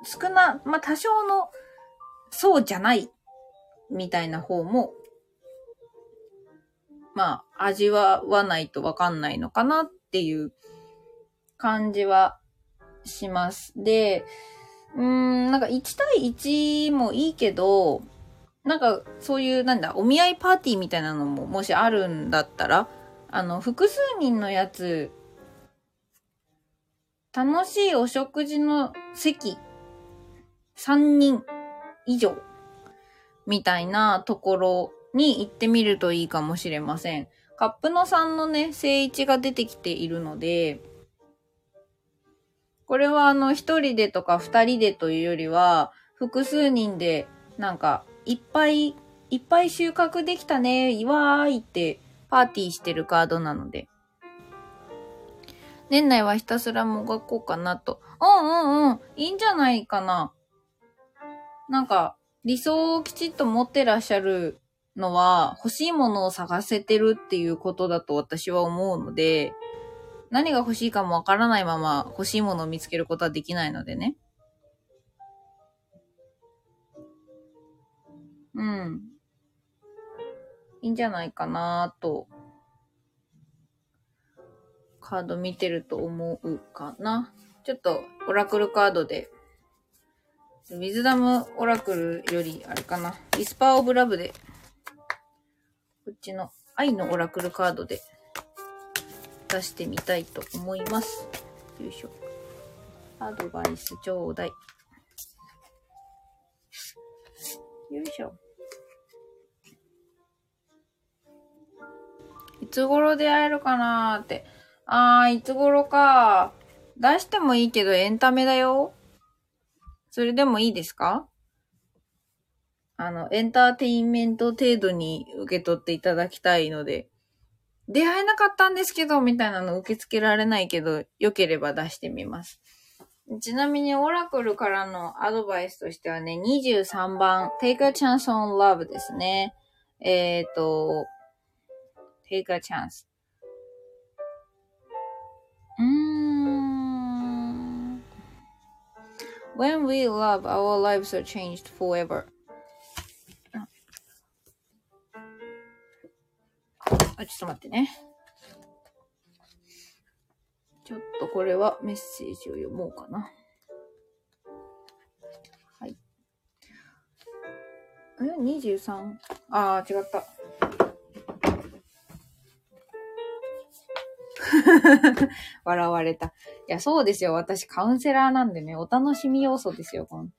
少な、まあ、多少の、そうじゃない、みたいな方も、まあ、味わわないとわかんないのかなっていう感じはします。で、うーん、なんか1対1もいいけど、なんかそういう、なんだ、お見合いパーティーみたいなのももしあるんだったら、あの、複数人のやつ、楽しいお食事の席、3人以上、みたいなところに行ってみるといいかもしれません。カップの3のね、正位置が出てきているので、これはあの、一人でとか二人でというよりは、複数人で、なんか、いっぱい、いっぱい収穫できたね、いわーいって、パーティーしてるカードなので。年内はひたすらもがこうかなと。うんうんうん。いいんじゃないかな。なんか、理想をきちっと持ってらっしゃるのは、欲しいものを探せてるっていうことだと私は思うので、何が欲しいかもわからないまま欲しいものを見つけることはできないのでね。うん。いいんじゃないかなと、カード見てると思うかな。ちょっと、オラクルカードで、ウィズダムオラクルより、あれかな。ウィスパーオブラブで、こっちの愛のオラクルカードで出してみたいと思います。よいしょ。アドバイスちょうだい。よいしょ。いつ頃出会えるかなーって。あー、いつ頃か。出してもいいけどエンタメだよ。それでもいいですか？あの、エンターテインメント程度に受け取っていただきたいので、出会えなかったんですけど、みたいなの受け付けられないけど、良ければ出してみます。ちなみに、オラクルからのアドバイスとしてはね、23番、Take a chance on love ですね。えっ、ー、と、Take a chance。うーん。When we love, our lives are changed forever. あ、ちょっと待ってね。ちょっとこれはメッセージを読もうかな。はい。え ?23? ああ、違った。笑われた。いや、そうですよ。私カウンセラーなんでね、お楽しみ要素ですよ。この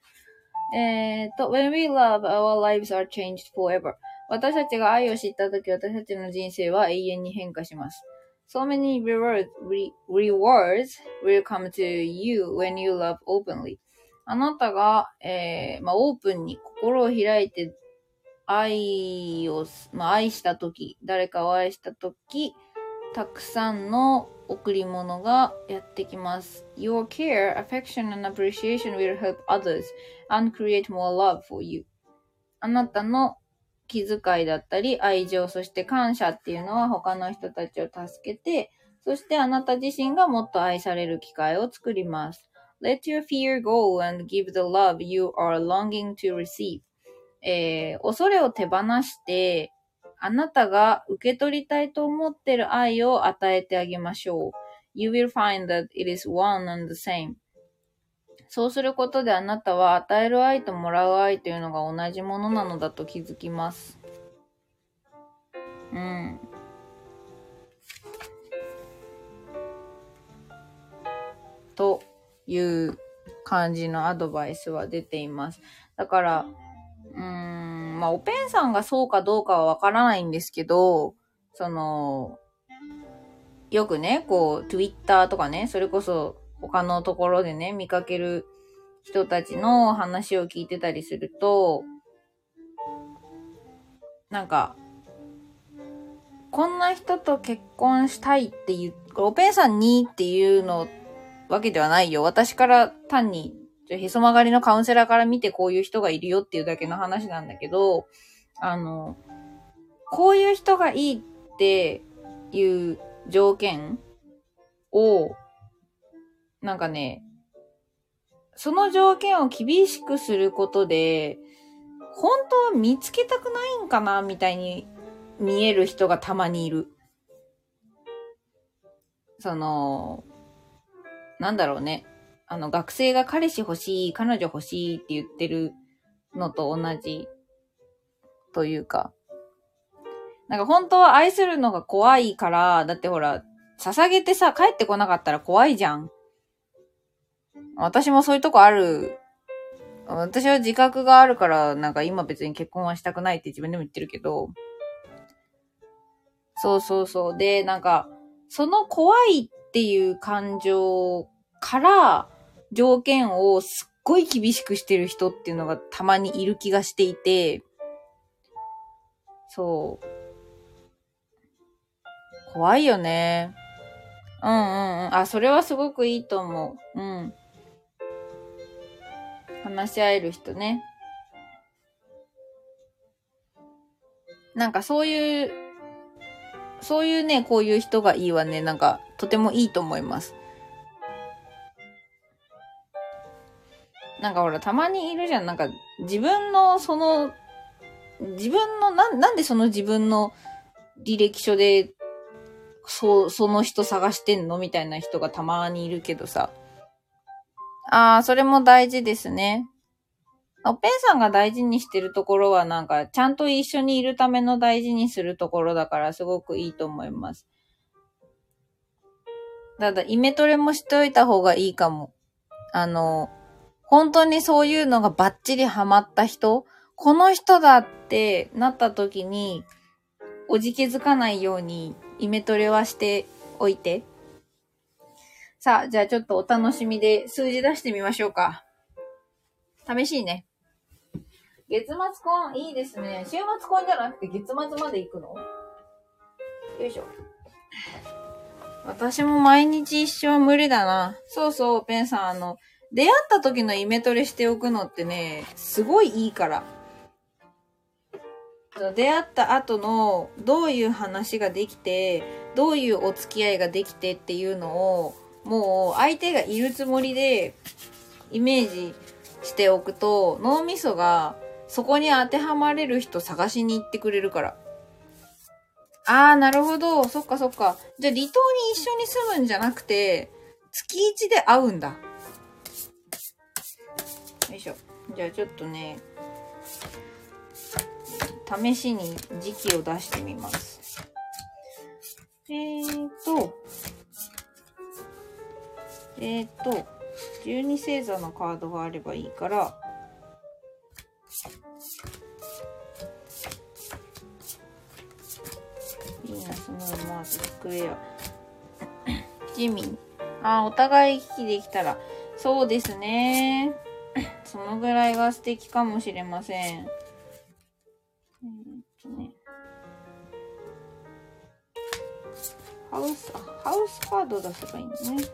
えー、っと、When we love, our lives are changed forever. 私たちが愛を知ったとき、私たちの人生は永遠に変化します。So many rewards, re, rewards will come to you when you love openly. あなたが、えー、まあ、オープンに心を開いて愛を、まあ、愛したとき、誰かを愛したとき、たくさんの贈り物がやってきます。Your care, affection and appreciation will help others and create more love for you. あなたの気遣いだったり、愛情、そして感謝っていうのは他の人たちを助けて、そしてあなた自身がもっと愛される機会を作ります。Let your fear go and give the love you are longing to receive. えー、恐れを手放して、あなたが受け取りたいと思ってる愛を与えてあげましょう。You will find that it is one and the same. そうすることであなたは与える愛ともらう愛というのが同じものなのだと気づきます。うん。という感じのアドバイスは出ています。だから、うーん、まあ、おペンさんがそうかどうかはわからないんですけど、その、よくね、こう、Twitter とかね、それこそ他のところでね、見かける人たちの話を聞いてたりすると、なんか、こんな人と結婚したいっていう、おペンさんにっていうのわけではないよ。私から単に、へそ曲がりのカウンセラーから見てこういう人がいるよっていうだけの話なんだけど、あの、こういう人がいいっていう条件を、なんかね、その条件を厳しくすることで、本当は見つけたくないんかなみたいに見える人がたまにいる。その、なんだろうね。あの、学生が彼氏欲しい、彼女欲しいって言ってるのと同じというか。なんか本当は愛するのが怖いから、だってほら、捧げてさ、帰ってこなかったら怖いじゃん。私もそういうとこある。私は自覚があるから、なんか今別に結婚はしたくないって自分でも言ってるけど。そうそうそう。で、なんか、その怖いっていう感情から条件をすっごい厳しくしてる人っていうのがたまにいる気がしていて、そう。怖いよね。うんうんうん。あ、それはすごくいいと思う。うん。話し合える人ね。なんかそういう、そういうね、こういう人がいいわね。なんか、とてもいいと思います。なんかほら、たまにいるじゃん。なんか、自分のその、自分の、な、なんでその自分の履歴書で、そう、その人探してんの？みたいな人がたまにいるけどさ。ああ、それも大事ですね。おペンさんが大事にしてるところはなんか、ちゃんと一緒にいるための大事にするところだからすごくいいと思います。ただ、イメトレもしておいた方がいいかも。あの、本当にそういうのがバッチリハマった人、この人だってなった時に、おじけづかないようにイメトレはしておいて。さあ、じゃあちょっとお楽しみで数字出してみましょうか。試しいね。月末婚、いいですね。週末婚じゃなくて月末まで行くの？よいしょ。私も毎日一生無理だな。そうそう、ペンさん、あの、出会った時のイメトレしておくのってね、すごいいいから。出会った後のどういう話ができて、どういうお付き合いができてっていうのを、もう相手がいるつもりでイメージしておくと、脳みそがそこに当てはまれる人探しに行ってくれるから。あー、なるほど。そっかそっか。じゃあ離島に一緒に住むんじゃなくて、月1で会うんだ。よいしょ。じゃあちょっとね、試しに時期を出してみます。えーと、えーと、12星座のカードがあればいいから、ヴィーナス、ムーン、マーズ、スクエア。ジミン。あー、お互い行き来できたら。そうですね。そのぐらいが素敵かもしれません。えっとね。ハウス、ハウスカード出せばいいんだね。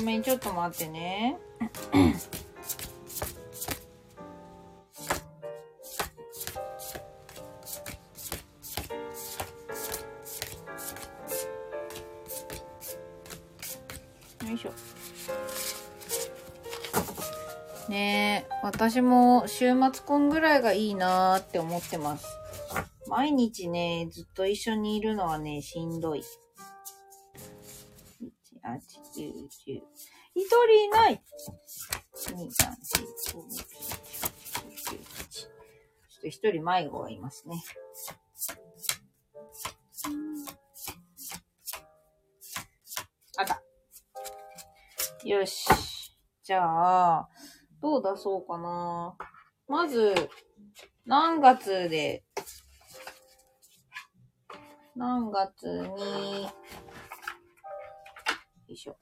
ごめん、ちょっと待ってね。よいしょ。ねえ、私も週末婚ぐらいがいいなーって思ってます。毎日ね、ずっと一緒にいるのはね、しんどい。8、9、10。一人いない !2、3、4、5、6、7、8、9、10、ちょっと一人迷子がいますね。あった。よし。じゃあ、どう出そうかな。まず、何月で、何月に、いしょ。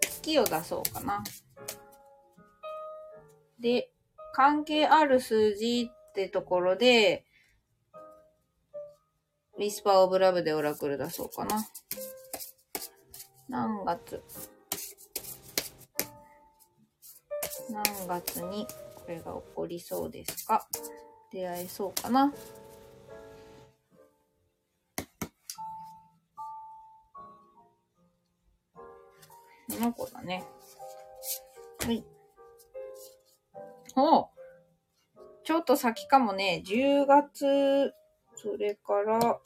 月を出そうかな。で、関係ある数字ってところで、ウィスパーオブラブでオラクル出そうかな。何月？何月にこれが起こりそうですか？出会えそうかなの子だね。はい。おちょっと先かもね。10月、それから、よ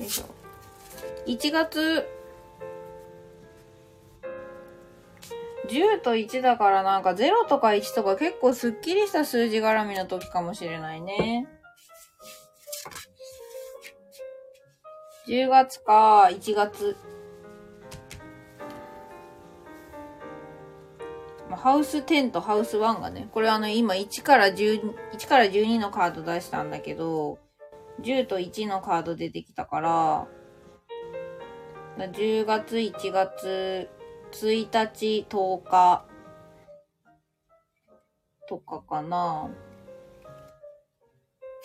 いしょ。1月、10と1だからなんか0とか1とか結構スッキリした数字絡みの時かもしれないね。10月か1月。ハウス10とハウス1がね、これあの今1から10、1から12のカード出したんだけど、10と1のカード出てきたから、10月、1月、1日、10日とかかな。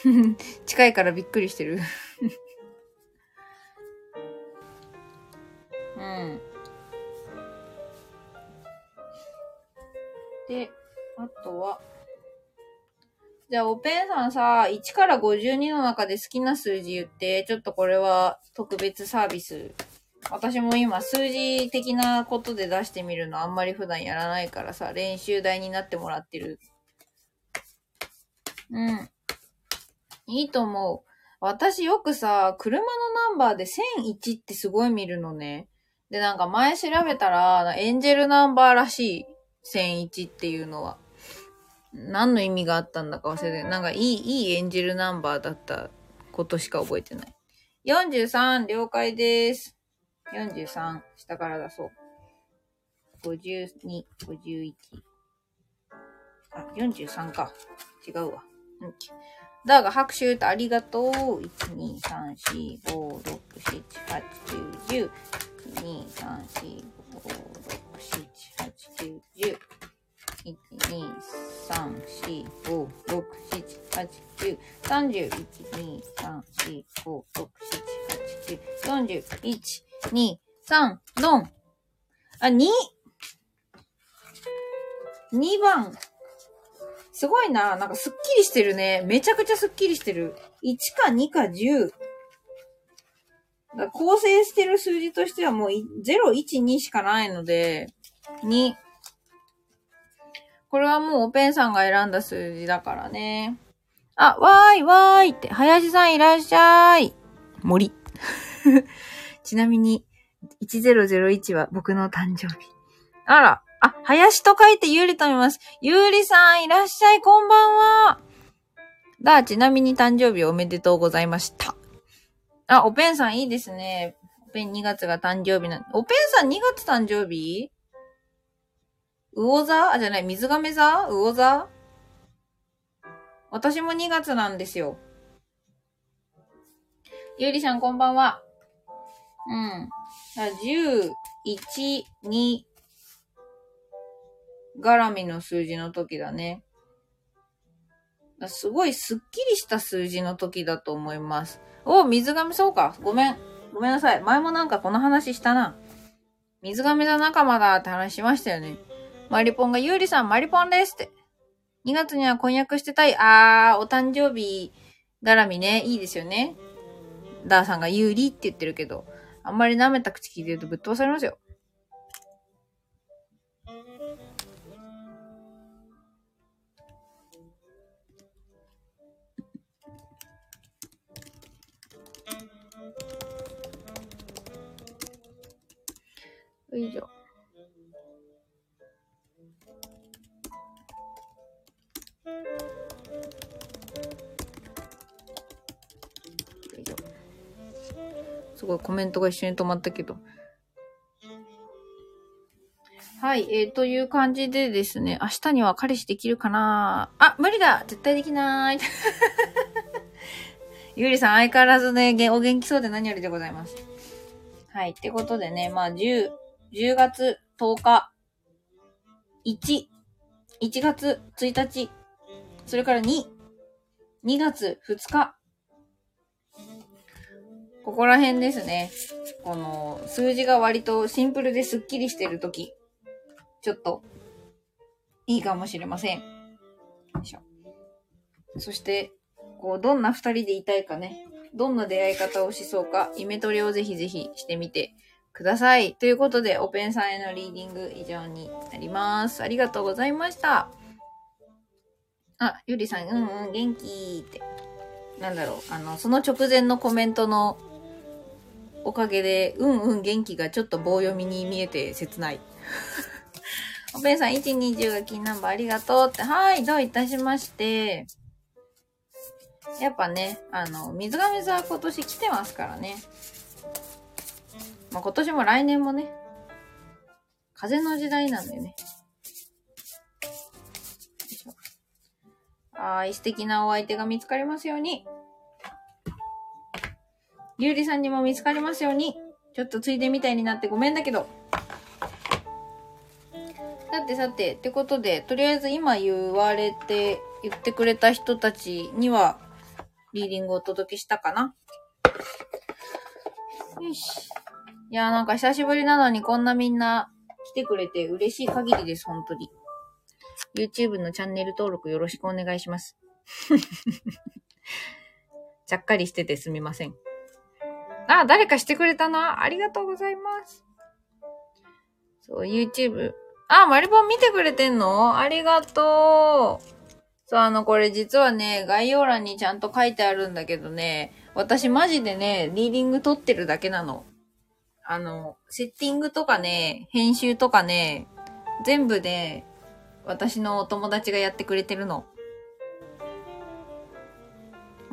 近いからびっくりしてる。うん。で、あとは、じゃあ、おペンさんさ、1から52の中で好きな数字言って、ちょっとこれは特別サービス。私も今数字的なことで出してみるのあんまり普段やらないからさ、練習台になってもらってる。うん。いいと思う。私よくさ、車のナンバーで1001ってすごい見るのね。で、なんか前調べたら、エンジェルナンバーらしい。1001っていうのは。何の意味があったんだか忘れて、なんかいい、いいエンジェルナンバーだったことしか覚えてない。43、了解です。43、下から出そう。52、51。あ、43か。違うわ。うんだが拍手とありがとう。1、2、3、4、5、6、7、8、9、10。2、3、4、5、6、7、8、9、10。1、2、3、4、5、6、7、8、9、30、1、2、3、4、5、6、7、8、9、41、2、3、ドンあ、2! 2番。すごいな。なんかすっきりしてるね。めちゃくちゃすっきりしてる。1か2か10。構成してる数字としてはもう0、1、2しかないので、2。これはもうオペンさんが選んだ数字だからね。あ、わーいわーいって、林さんいらっしゃい。森。ちなみに、1001は僕の誕生日。あら、あ、林と書いてゆうりと見ます。ゆうりさんいらっしゃい、こんばんは。だ、ちなみに誕生日おめでとうございました。あ、おペンさんいいですね。おペン2月が誕生日な、おペンさん2月誕生日？魚座？あ、じゃない、水亀座？魚座？私も2月なんですよ。ゆうりさんこんばんは。うん。だ10、1、2、絡みの数字の時だね。すごいスッキリした数字の時だと思います。お、水亀そうか。ごめん。ごめんなさい。前もなんかこの話したな。水亀座仲間だって話しましたよね。マリポンがゆうりさん、マリポンですって。2月には婚約してたい。あー、お誕生日絡みね。いいですよね。ダーさんが有利って言ってるけど、あんまり舐めた口聞いてるとぶっ飛ばされますよ。以上。すごいコメントが一緒に止まったけど。はい、えー、という感じでですね、明日には彼氏できるかな？あ、無理だ！絶対できない！ゆりさん相変わらずね、お元気そうで何よりでございます。はい、ってことでね、まあ10、10月10日、1、1月1日、それから2、2月2日、ここら辺ですね。この数字が割とシンプルでスッキリしてるとき、ちょっといいかもしれません。よいしょ。そして、こう、どんな二人でいたいかね、どんな出会い方をしそうか、イメトレをぜひぜひしてみてください。ということで、オペンさんへのリーディング以上になります。ありがとうございました。あ、ゆりさん、うんうん、元気って。なんだろう、あの、その直前のコメントのおかげで、うんうん元気がちょっと棒読みに見えて切ない。おぺんさん、120が金ナンバーありがとうって。はい、どういたしまして。やっぱね、あの、水亀座は今年来てますからね。まあ、今年も来年もね、風の時代なんでね。よいしょはーい、素敵なお相手が見つかりますように。ゆうりさんにも見つかりますように。ちょっとついでみたいになってごめんだけど。さてさて、ってことで、とりあえず今言われて、言ってくれた人たちには、リーディングをお届けしたかな。よし。いやーなんか久しぶりなのにこんなみんな来てくれて嬉しい限りです、本当に。YouTube のチャンネル登録よろしくお願いします。ちゃっかりしててすみません。あ、誰かしてくれたな。ありがとうございます。そう、YouTube。あ、マリボン見てくれてんの？ありがとう。そう、あの、これ実はね、概要欄にちゃんと書いてあるんだけどね、私マジでね、リーディング撮ってるだけなの。あの、セッティングとかね、編集とかね、全部で、私のお友達がやってくれてるの。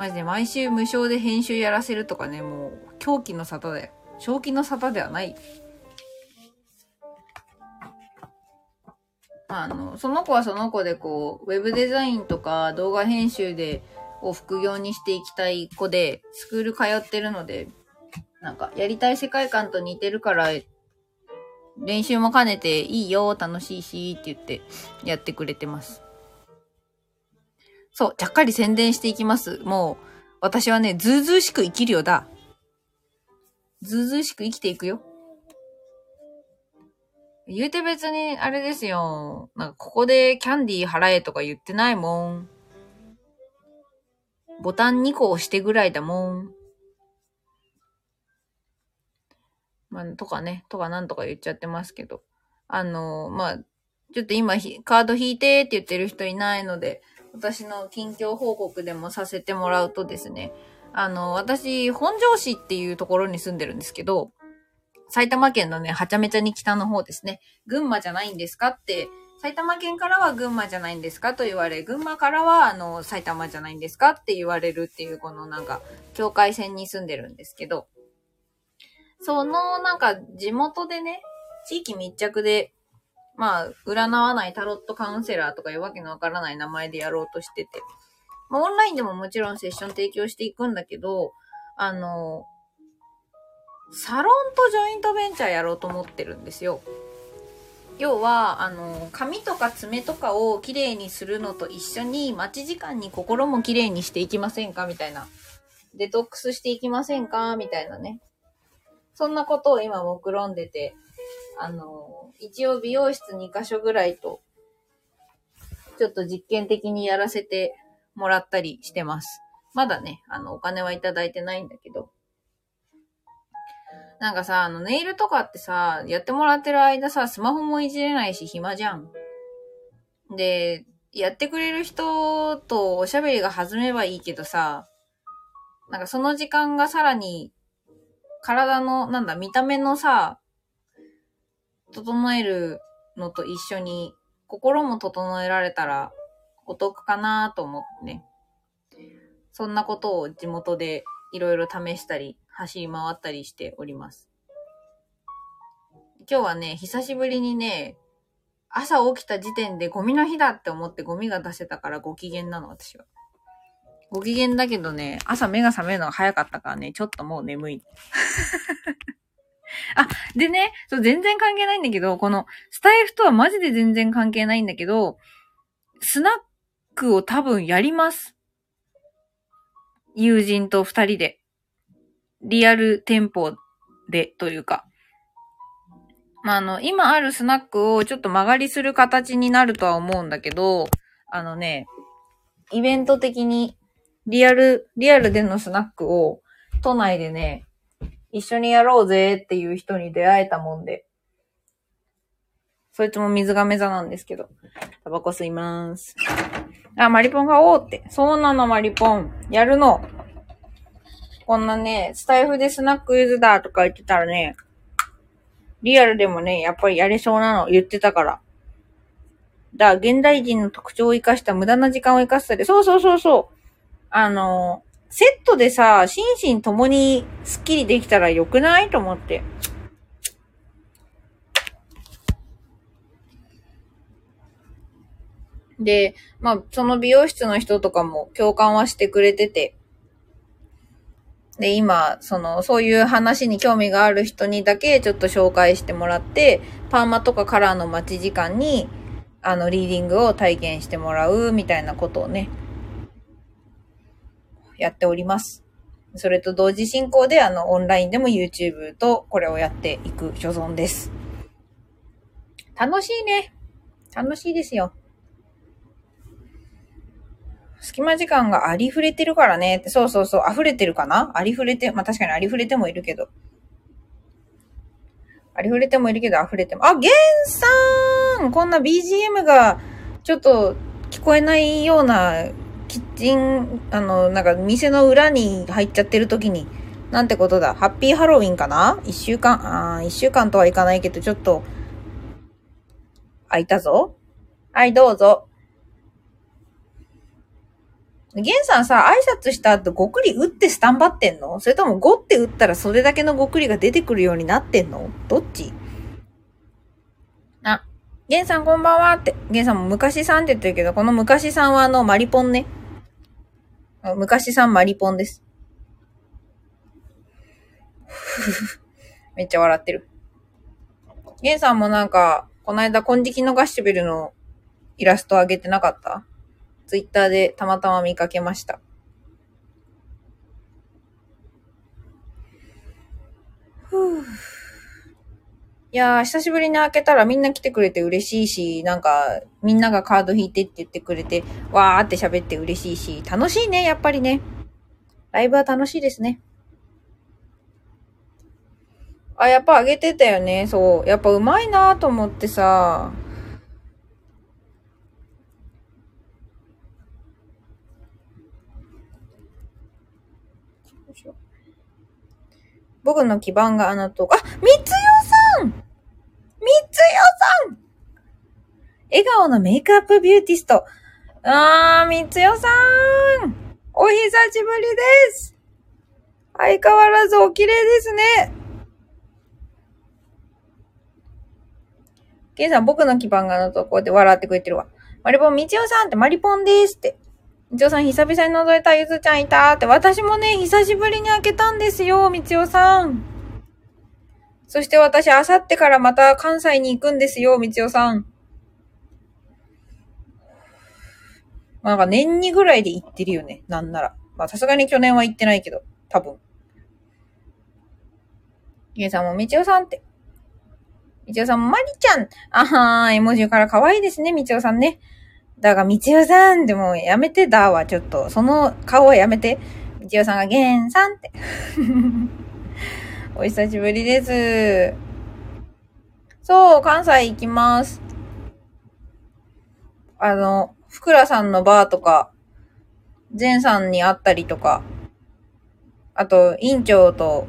マジで毎週無償で編集やらせるとかね、もう、狂気の沙汰だよ。正気の沙汰ではない。あの、その子はその子でこう、ウェブデザインとか動画編集で、を副業にしていきたい子で、スクール通ってるので、なんか、やりたい世界観と似てるから、練習も兼ねていいよ、楽しいし、って言ってやってくれてます。そう、ちゃっかり宣伝していきます。もう、私はね、ずうずうしく生きるよだ。ずうずうしく生きていくよ。言うて別に、あれですよ。なんか、ここでキャンディー払えとか言ってないもん。ボタン2個押してぐらいだもん。まあ、とかね、とかなんとか言っちゃってますけど。あの、まあ、ちょっと今、カード引いてって言ってる人いないので、私の近況報告でもさせてもらうとですね、あの、私、本庄市っていうところに住んでるんですけど、埼玉県のね、はちゃめちゃに北の方ですね。群馬じゃないんですかって、埼玉県からは群馬じゃないんですかと言われ、群馬からは、あの、埼玉じゃないんですかって言われるっていう、このなんか、境界線に住んでるんですけど、その、なんか、地元でね、地域密着で、まあ、占わないタロットカウンセラーとかいうわけのわからない名前でやろうとしてて、まあ、オンラインでももちろんセッション提供していくんだけど、あの、サロンとジョイントベンチャーやろうと思ってるんですよ。要は、あの、髪とか爪とかをきれいにするのと一緒に、待ち時間に心もきれいにしていきませんかみたいな。デトックスしていきませんかみたいなね。そんなことを今目論んでて、あの、一応美容室2箇所ぐらいと、ちょっと実験的にやらせてもらったりしてます。まだね、あの、お金はいただいてないんだけど。なんかさ、あの、ネイルとかってさ、やってもらってる間さ、スマホもいじれないし暇じゃん。で、やってくれる人とおしゃべりが弾めばいいけどさ、なんかその時間がさらに、体の、なんだ、見た目のさ、整えるのと一緒に心も整えられたらお得かなと思ってね。そんなことを地元でいろいろ試したり、走り回ったりしております。今日はね、久しぶりにね、朝起きた時点でゴミの日だって思ってゴミが出せたからご機嫌なの、私は。ご機嫌だけどね、朝目が覚めるのが早かったからね、ちょっともう眠い。あ、でね、そう、全然関係ないんだけど、この、スタイフとはマジで全然関係ないんだけど、スナックを多分やります。友人と二人で。リアル店舗でというか。まあ、あの、今あるスナックをちょっと曲がりする形になるとは思うんだけど、あのね、イベント的にリアル、リアルでのスナックを都内でね、一緒にやろうぜっていう人に出会えたもんで。そいつも水亀座なんですけど。タバコ吸いまーす。あ、マリポンがおーって。そうなの、マリポン。やるの。こんなね、スタイフでスナックユズだとか言ってたらね、リアルでもね、やっぱりやれそうなの言ってたから。だ、現代人の特徴を生かした無駄な時間を生かしたり、そうそうそうそう。あの、セットでさ、心身ともにスッキリできたら良くない？と思って。で、まあ、その美容室の人とかも共感はしてくれてて。で、今、その、そういう話に興味がある人にだけちょっと紹介してもらって、パーマとかカラーの待ち時間に、あの、リーディングを体験してもらうみたいなことをね、やっております。それと同時進行で、あの、オンラインでも YouTube とこれをやっていく所存です。楽しいね。楽しいですよ。隙間時間がありふれてるからね、そうそうそう、溢れてるかな？ありふれて、まあ確かにありふれてもいるけど。ありふれてもいるけど溢れても。あ、ゲンさんこんな BGM がちょっと聞こえないようなキッチン、あの、なんか店の裏に入っちゃってる時に、なんてことだ？ハッピーハロウィンかな？一週間、あー一週間とはいかないけど、ちょっと、開いたぞ。はい、どうぞ。ゲンさんさ、挨拶した後、ごくり打ってスタンバってんの？それとも5って打ったらそれだけのごくりが出てくるようになってんの？どっち？あ、ゲンさんこんばんはって。ゲンさんも昔さんって言ってるけど、この昔さんはあの、マリポンね。昔さんマリポンです。めっちゃ笑ってる。ゲンさんもなんか、この間、金色のガッシュベルのイラストあげてなかった？ツイッターでたまたま見かけました。ふぅ。いやー、久しぶりに開けたらみんな来てくれて嬉しいし、なんか、みんながカード引いてって言ってくれて、わーって喋って嬉しいし、楽しいね、やっぱりね。ライブは楽しいですね。あ、やっぱ上げてたよね。そう。やっぱ上手いなと思ってさ。僕の基盤があのと、あ、みつよさんつよさん笑顔のメイクアップビューティスト。あー、みつよさんお久しぶりです相変わらずお綺麗ですね。ケイさん、僕の基盤がのとこうやって笑ってくれてるわ。マリポン、みちおさんってマリポンですって。みちおさん、久々に覗いたゆずちゃんいたって。私もね、久しぶりに開けたんですよ、みちおさん。そして私、あさってからまた関西に行くんですよ、みちおさん。ま、なんか年にぐらいで行ってるよね、なんなら。まあ、さすがに去年は行ってないけど、多分。ゆうさんもみちおさんって。みちおさんもまりちゃん。あはー、絵文字から可愛いですね、みちおさんね。だが、みちおさんでもやめてだわ、ちょっと。その顔はやめて。みちおさんがげんさんって。お久しぶりです。そう、関西行きます。あの、ふくらさんのバーとか、ゼンさんに会ったりとか、あと、院長と、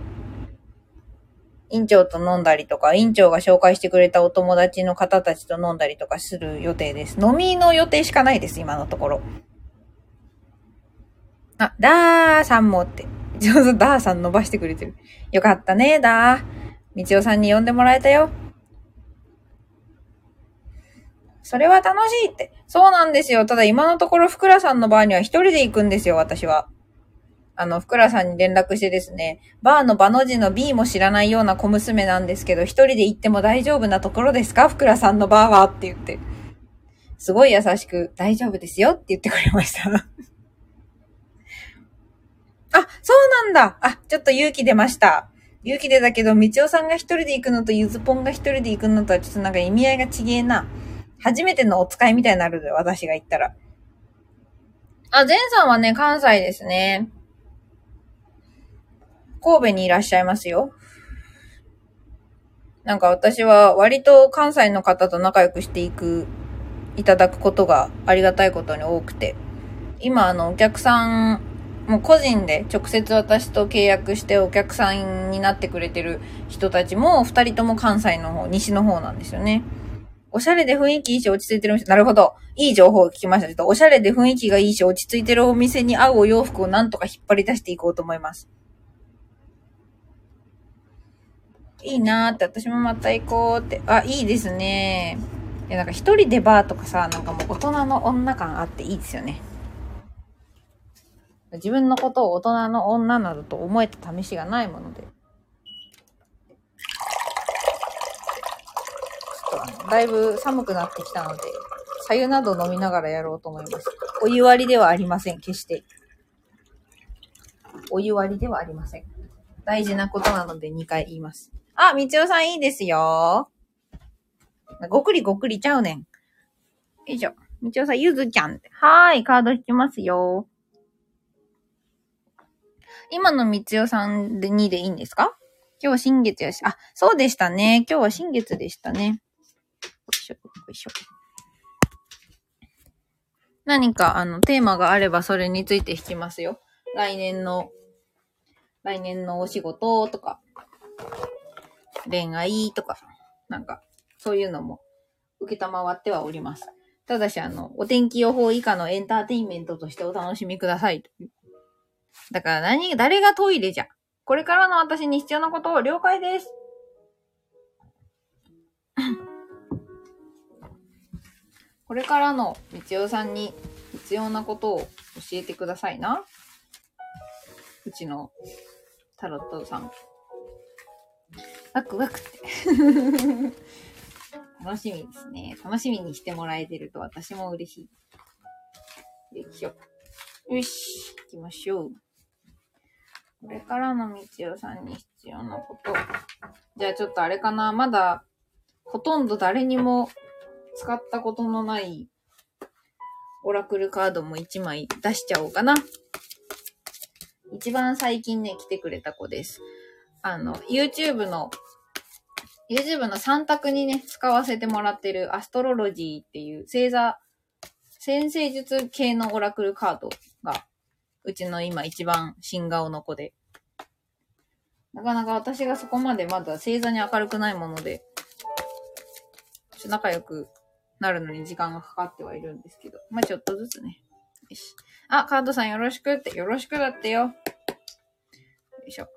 院長と飲んだりとか、院長が紹介してくれたお友達の方たちと飲んだりとかする予定です。飲みの予定しかないです、今のところ。あ、ダーさんもって。上手、ダーさん伸ばしてくれてる。よかったね、ダー。みちおさんに呼んでもらえたよ。それは楽しいって。そうなんですよ。ただ今のところ、ふくらさんの場合には一人で行くんですよ、私は。あの、ふくらさんに連絡してですね、バーの場の字の B も知らないような小娘なんですけど、一人で行っても大丈夫なところですか？ふくらさんのバーは？って言って。すごい優しく、大丈夫ですよ？って言ってくれました。あ、そうなんだあ、ちょっと勇気出ました。勇気出たけど、みちおさんが一人で行くのとゆずぽんが一人で行くのとはちょっとなんか意味合いがちげえな。初めてのお使いみたいになるで、私が行ったら。あ、ゼンさんはね、関西ですね。神戸にいらっしゃいますよ。なんか私は割と関西の方と仲良くしていく、いただくことがありがたいことに多くて。今あのお客さん、もう個人で直接私と契約してお客さんになってくれてる人たちも二人とも関西の方、西の方なんですよね。おしゃれで雰囲気いいし落ち着いてるお店。なるほど。いい情報を聞きました。ちょっとおしゃれで雰囲気がいいし落ち着いてるお店に合うお洋服をなんとか引っ張り出していこうと思います。いいなーって、私もまた行こうって。あ、いいですねいや、なんか一人でバーとかさ、なんかもう大人の女感あっていいですよね。自分のことを大人の女などと思えた試しがないもので。ちょっと、だいぶ寒くなってきたので、茶湯など飲みながらやろうと思います。お湯割りではありません、決して。お湯割りではありません。大事なことなので2回言います。あ、みちおさんいいですよ。ごくりごくりちゃうねん。よいしょ。みちおさん、ゆずちゃん。はーい、カード引きますよ。今のみちおさんで2でいいんですか？今日新月やし、あ、そうでしたね。今日は新月でしたね。よいしょ、よいしょ。何か、あの、テーマがあればそれについて引きますよ。来年の、来年のお仕事とか。恋愛とか、なんか、そういうのも受けたまわってはおります。ただし、あの、お天気予報以下のエンターテインメントとしてお楽しみください。だから何、誰がトイレじゃ。これからの私に必要なことを了解です。これからの道夫さんに必要なことを教えてくださいな。うちのタロットさん。ワクワクって。楽しみですね。楽しみにしてもらえてると私も嬉しい。よいしょ。よし、行きましょう。これからの道代さんに必要なこと。じゃあちょっとあれかな。まだ、ほとんど誰にも使ったことのないオラクルカードも1枚出しちゃおうかな。一番最近ね、来てくれた子です。あの、YouTube の、YouTube の3択にね、使わせてもらってるアストロロジーっていう星座、先生術系のオラクルカード、うちの今一番新顔の子で。なかなか私がそこまでまだ星座に明るくないもので、ちょっと仲良くなるのに時間がかかってはいるんですけど。まあ、ちょっとずつね。よし。あ、カードさんよろしくって、よろしくだってよ。よいしょ。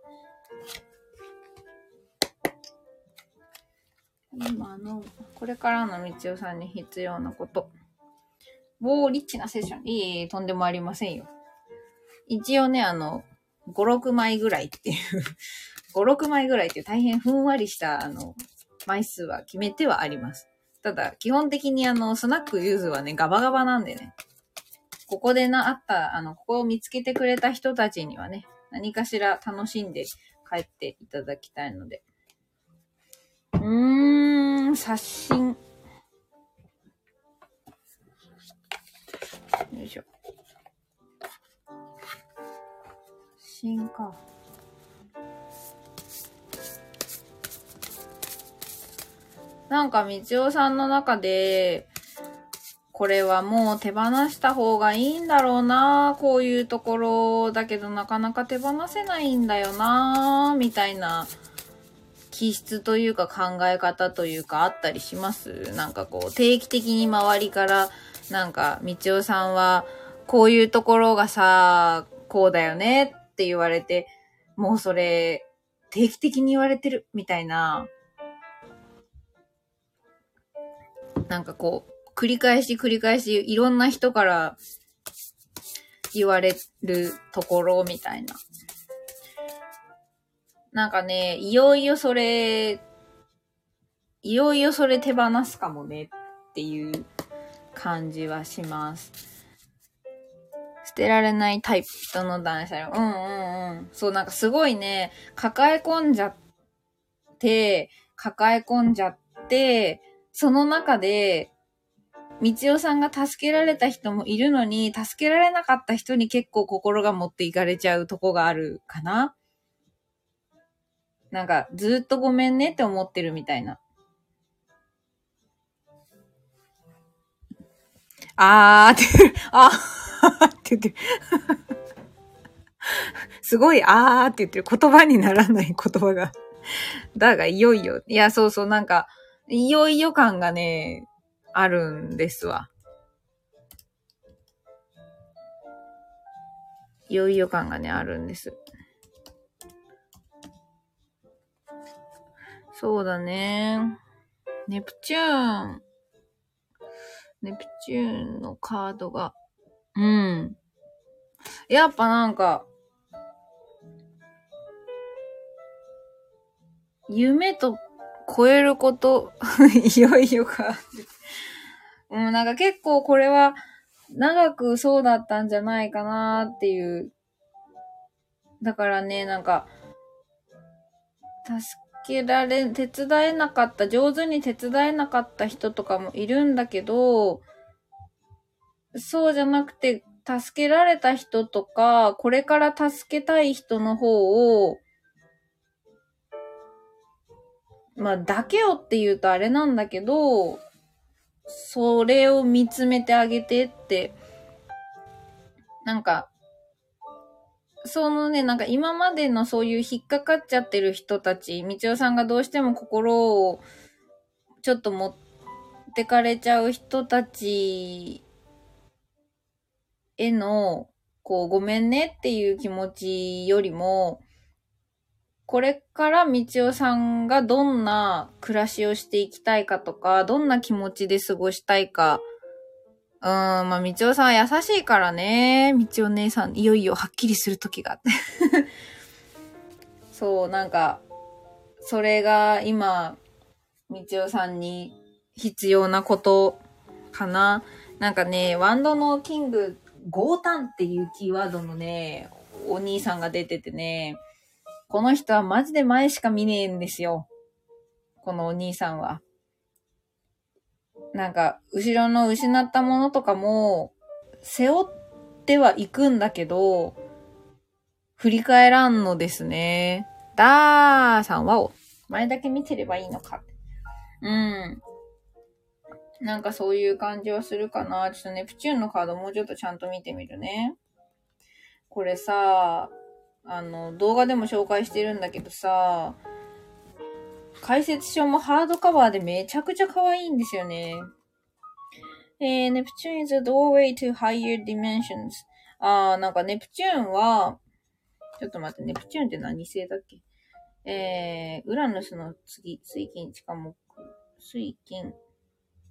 今の、これからの道夫さんに必要なこと。おー、リッチなセッション。いいとんでもありませんよ。一応ね、あの、5、6枚ぐらいっていう5、6枚ぐらいっていう大変ふんわりした、あの、枚数は決めてはあります。ただ、基本的にあの、スナックユーズはね、ガバガバなんでね。ここでな、あった、あの、ここを見つけてくれた人たちにはね、何かしら楽しんで帰っていただきたいので。うーん、刷新。よいしょ。新か。なんか、みちおさんの中で、これはもう手放した方がいいんだろうなこういうところだけどなかなか手放せないんだよなみたいな気質というか考え方というかあったりします？なんかこう、定期的に周りから、なんか、みちおさんは、こういうところがさ、こうだよねって言われて、もうそれ、定期的に言われてる、みたいな、なんかこう、繰り返し繰り返しいろんな人から言われるところみたいな。なんかね、いよいよそれ、いよいよそれ手放すかもねっていう感じはします。捨てられないタイプ、人の断捨離。うんうんうん。そう、なんかすごいね、抱え込んじゃって、抱え込んじゃって、その中で、みちおさんが助けられた人もいるのに、助けられなかった人に結構心が持っていかれちゃうとこがあるかな。なんか、ずっとごめんねって思ってるみたいな。あーってあーって言ってるすごいあーって言ってる言葉にならない言葉がだが、いよいよ。いや、そうそう、なんか、いよいよ感がね、あるんですわ。いよいよ感がね、あるんです。そうだね。ネプチューン。ネプチューンのカードが。うん。やっぱなんか、夢と超えること、いよいよか。うん、なんか結構これは長くそうだったんじゃないかなっていう。だからね、なんか、助けられ、手伝えなかった、上手に手伝えなかった人とかもいるんだけど、そうじゃなくて、助けられた人とか、これから助けたい人の方を、まあ、だけをって言うとあれなんだけど、それを見つめてあげてって、なんか、そのね、なんか今までのそういう引っかかっちゃってる人たち、みちおさんがどうしても心をちょっと持ってかれちゃう人たちへの、こう、ごめんねっていう気持ちよりも、これからみちおさんがどんな暮らしをしていきたいかとか、どんな気持ちで過ごしたいか。うん、まあ、みちおさんは優しいからね。みちお姉さん、いよいよはっきりする時が。そう、なんか、それが今、みちおさんに必要なことかな。なんかね、ワンドのキング、ゴータンっていうキーワードのね、お兄さんが出ててね、この人はマジで前しか見ねえんですよ。このお兄さんは。なんか、後ろの失ったものとかも、背負ってはいくんだけど、振り返らんのですね。だーさんは、前だけ見てればいいのか。うん。なんかそういう感じはするかな。ちょっとネプチューンのカードもうちょっとちゃんと見てみるね。これさ、あの、動画でも紹介してるんだけどさ、解説書もハードカバーでめちゃくちゃ可愛いんですよね。えー、ネプチューン is a doorway to higher dimensions. あー、なんかネプチューンは、ちょっと待って、ネプチューンって何星だっけ？えー、ウラヌスの次、水金、地下木、水金、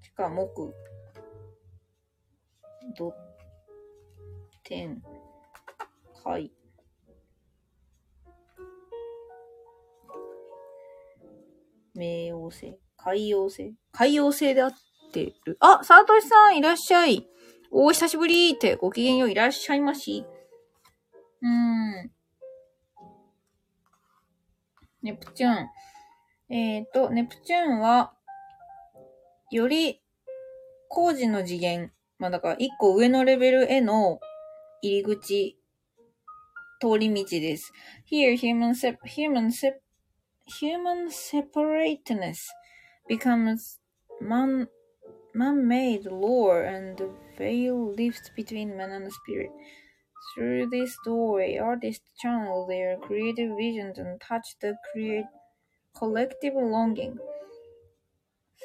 地下木、ド、天、海、冥王星海洋星海洋星であってる。あ、サートシさんいらっしゃい。お久しぶりって、ごきげんよういらっしゃいまし。うーん。ネプチューン。えっ、ー、と、ネプチューンは、より工事の次元、まあだから一個上のレベルへの入り口、通り道です。Here, human, sep human sep human separateness becomes man man-made lore and the veil lifts between man and spirit. Through this doorway, artists channel their creative visions and touch the create collective longing.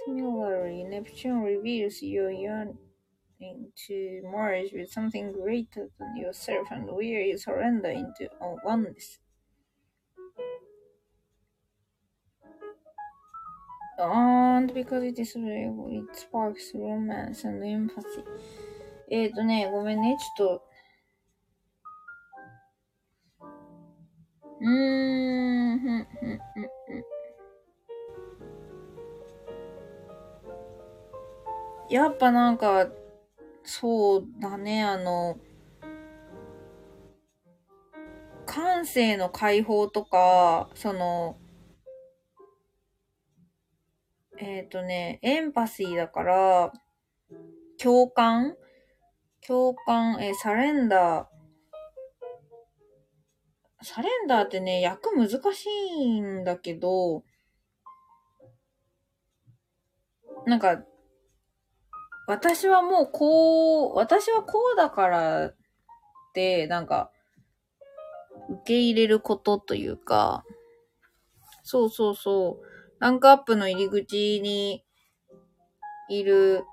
Similarly, Neptune reveals your yearning to merge with something greater than yourself and where you surrender into oneness. And because it is real, it sparks romance and empathy. えっ、ー、とね、ごめんね、ちょっと。うーん、ふん、ふん、ふん。やっぱなんか、そうだね、あの、感性の解放とか、その、えっ、ー、とね、エンパシーだから、共感共感、え、サレンダー。サレンダーってね、役難しいんだけど、なんか、私はもうこう、私はこうだからって、なんか、受け入れることというか、そうそうそう、ランクアップの入り口にいる、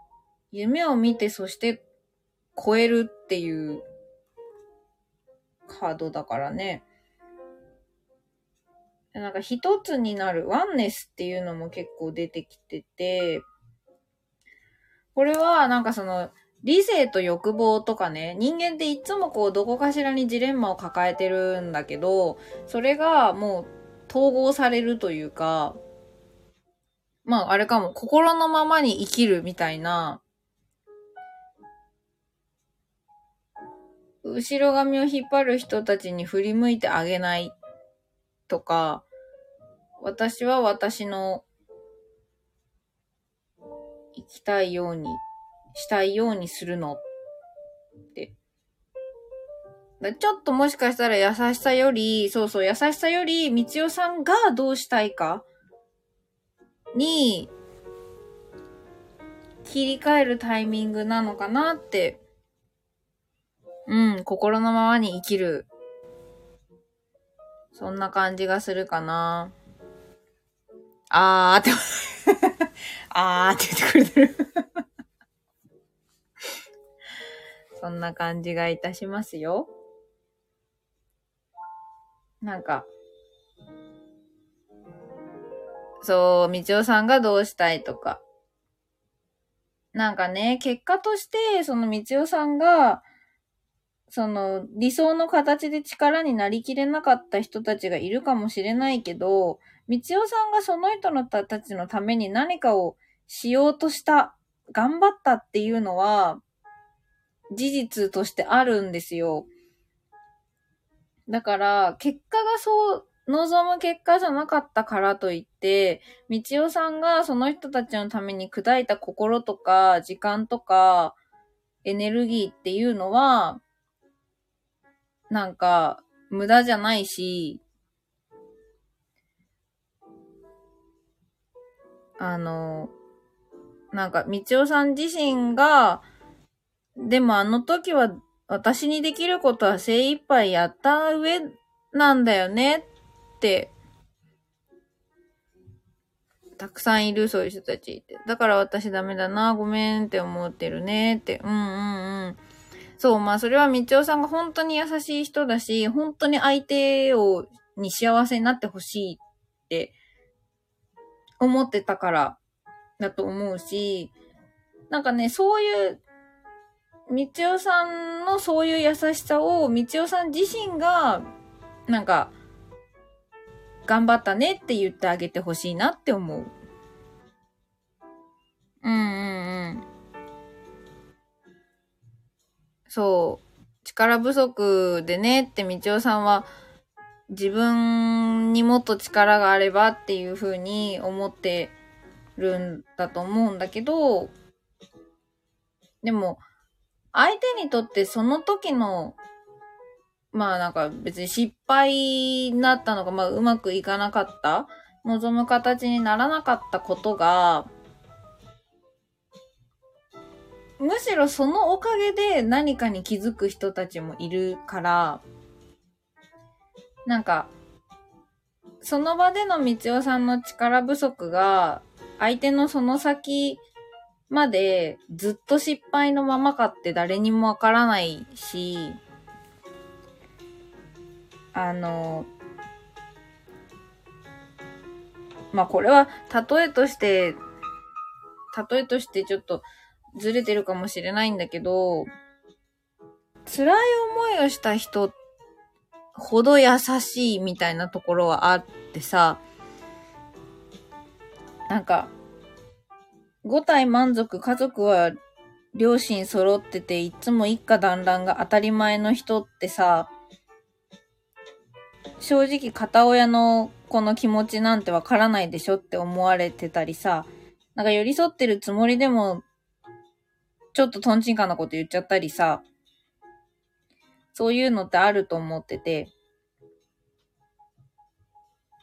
夢を見て、そして超えるっていうカードだからね。なんか一つになる、ワンネスっていうのも結構出てきてて、これはなんかその理性と欲望とかね、人間っていつもこうどこかしらにジレンマを抱えてるんだけど、それがもう統合されるというか、まああれかも、心のままに生きるみたいな、後ろ髪を引っ張る人たちに振り向いてあげないとか、私は私の生きたいように、したいようにするの。って。ちょっともしかしたら優しさより、そうそう、優しさより、みつよさんがどうしたいかに、切り替えるタイミングなのかなってうん、心のままに生きる。そんな感じがするかな。あーって あーって言ってくれてる そんな感じがいたしますよ。なんか、そう、みちおさんがどうしたいとか。なんかね、結果として、そのみちおさんが、その理想の形で力になりきれなかった人たちがいるかもしれないけど、みつよさんがその人のたちのために何かをしようとした、頑張ったっていうのは、事実としてあるんですよ。だから、結果がそう望む結果じゃなかったからといって、みちおさんがその人たちのために砕いた心とか、時間とか、エネルギーっていうのは、なんか、無駄じゃないし、あの、なんか、みちおさん自身が、でもあの時は私にできることは精一杯やった上なんだよねって、たくさんいるそういう人たちって。だから私ダメだな、ごめんって思ってるねって。うんうんうん。そう、まあそれはみちおさんが本当に優しい人だし、本当に相手を、に幸せになってほしいって思ってたからだと思うし、なんかね、そういう、みちおさんのそういう優しさを、みちおさん自身が、なんか、頑張ったねって言ってあげてほしいなって思う。うんうんうん。そう、力不足でねってみちおさんは自分にもっと力があればっていう風に思ってるんだと思うんだけど、でも、相手にとってその時の、まあなんか別に失敗になったのか、まあうまくいかなかった、望む形にならなかったことが、むしろそのおかげで何かに気づく人たちもいるから、なんか、その場でのみつよさんの力不足が、相手のその先までずっと失敗のままかって誰にもわからないし、あの、まあこれは例えとして、例えとしてちょっとずれてるかもしれないんだけど、辛い思いをした人ほど優しいみたいなところはあってさ、なんか、五体満足、家族は両親揃ってて、いつも一家団らんが当たり前の人ってさ、正直片親の子の気持ちなんてわからないでしょって思われてたりさ、なんか寄り添ってるつもりでも、ちょっとトンチンカンなこと言っちゃったりさ、そういうのってあると思ってて、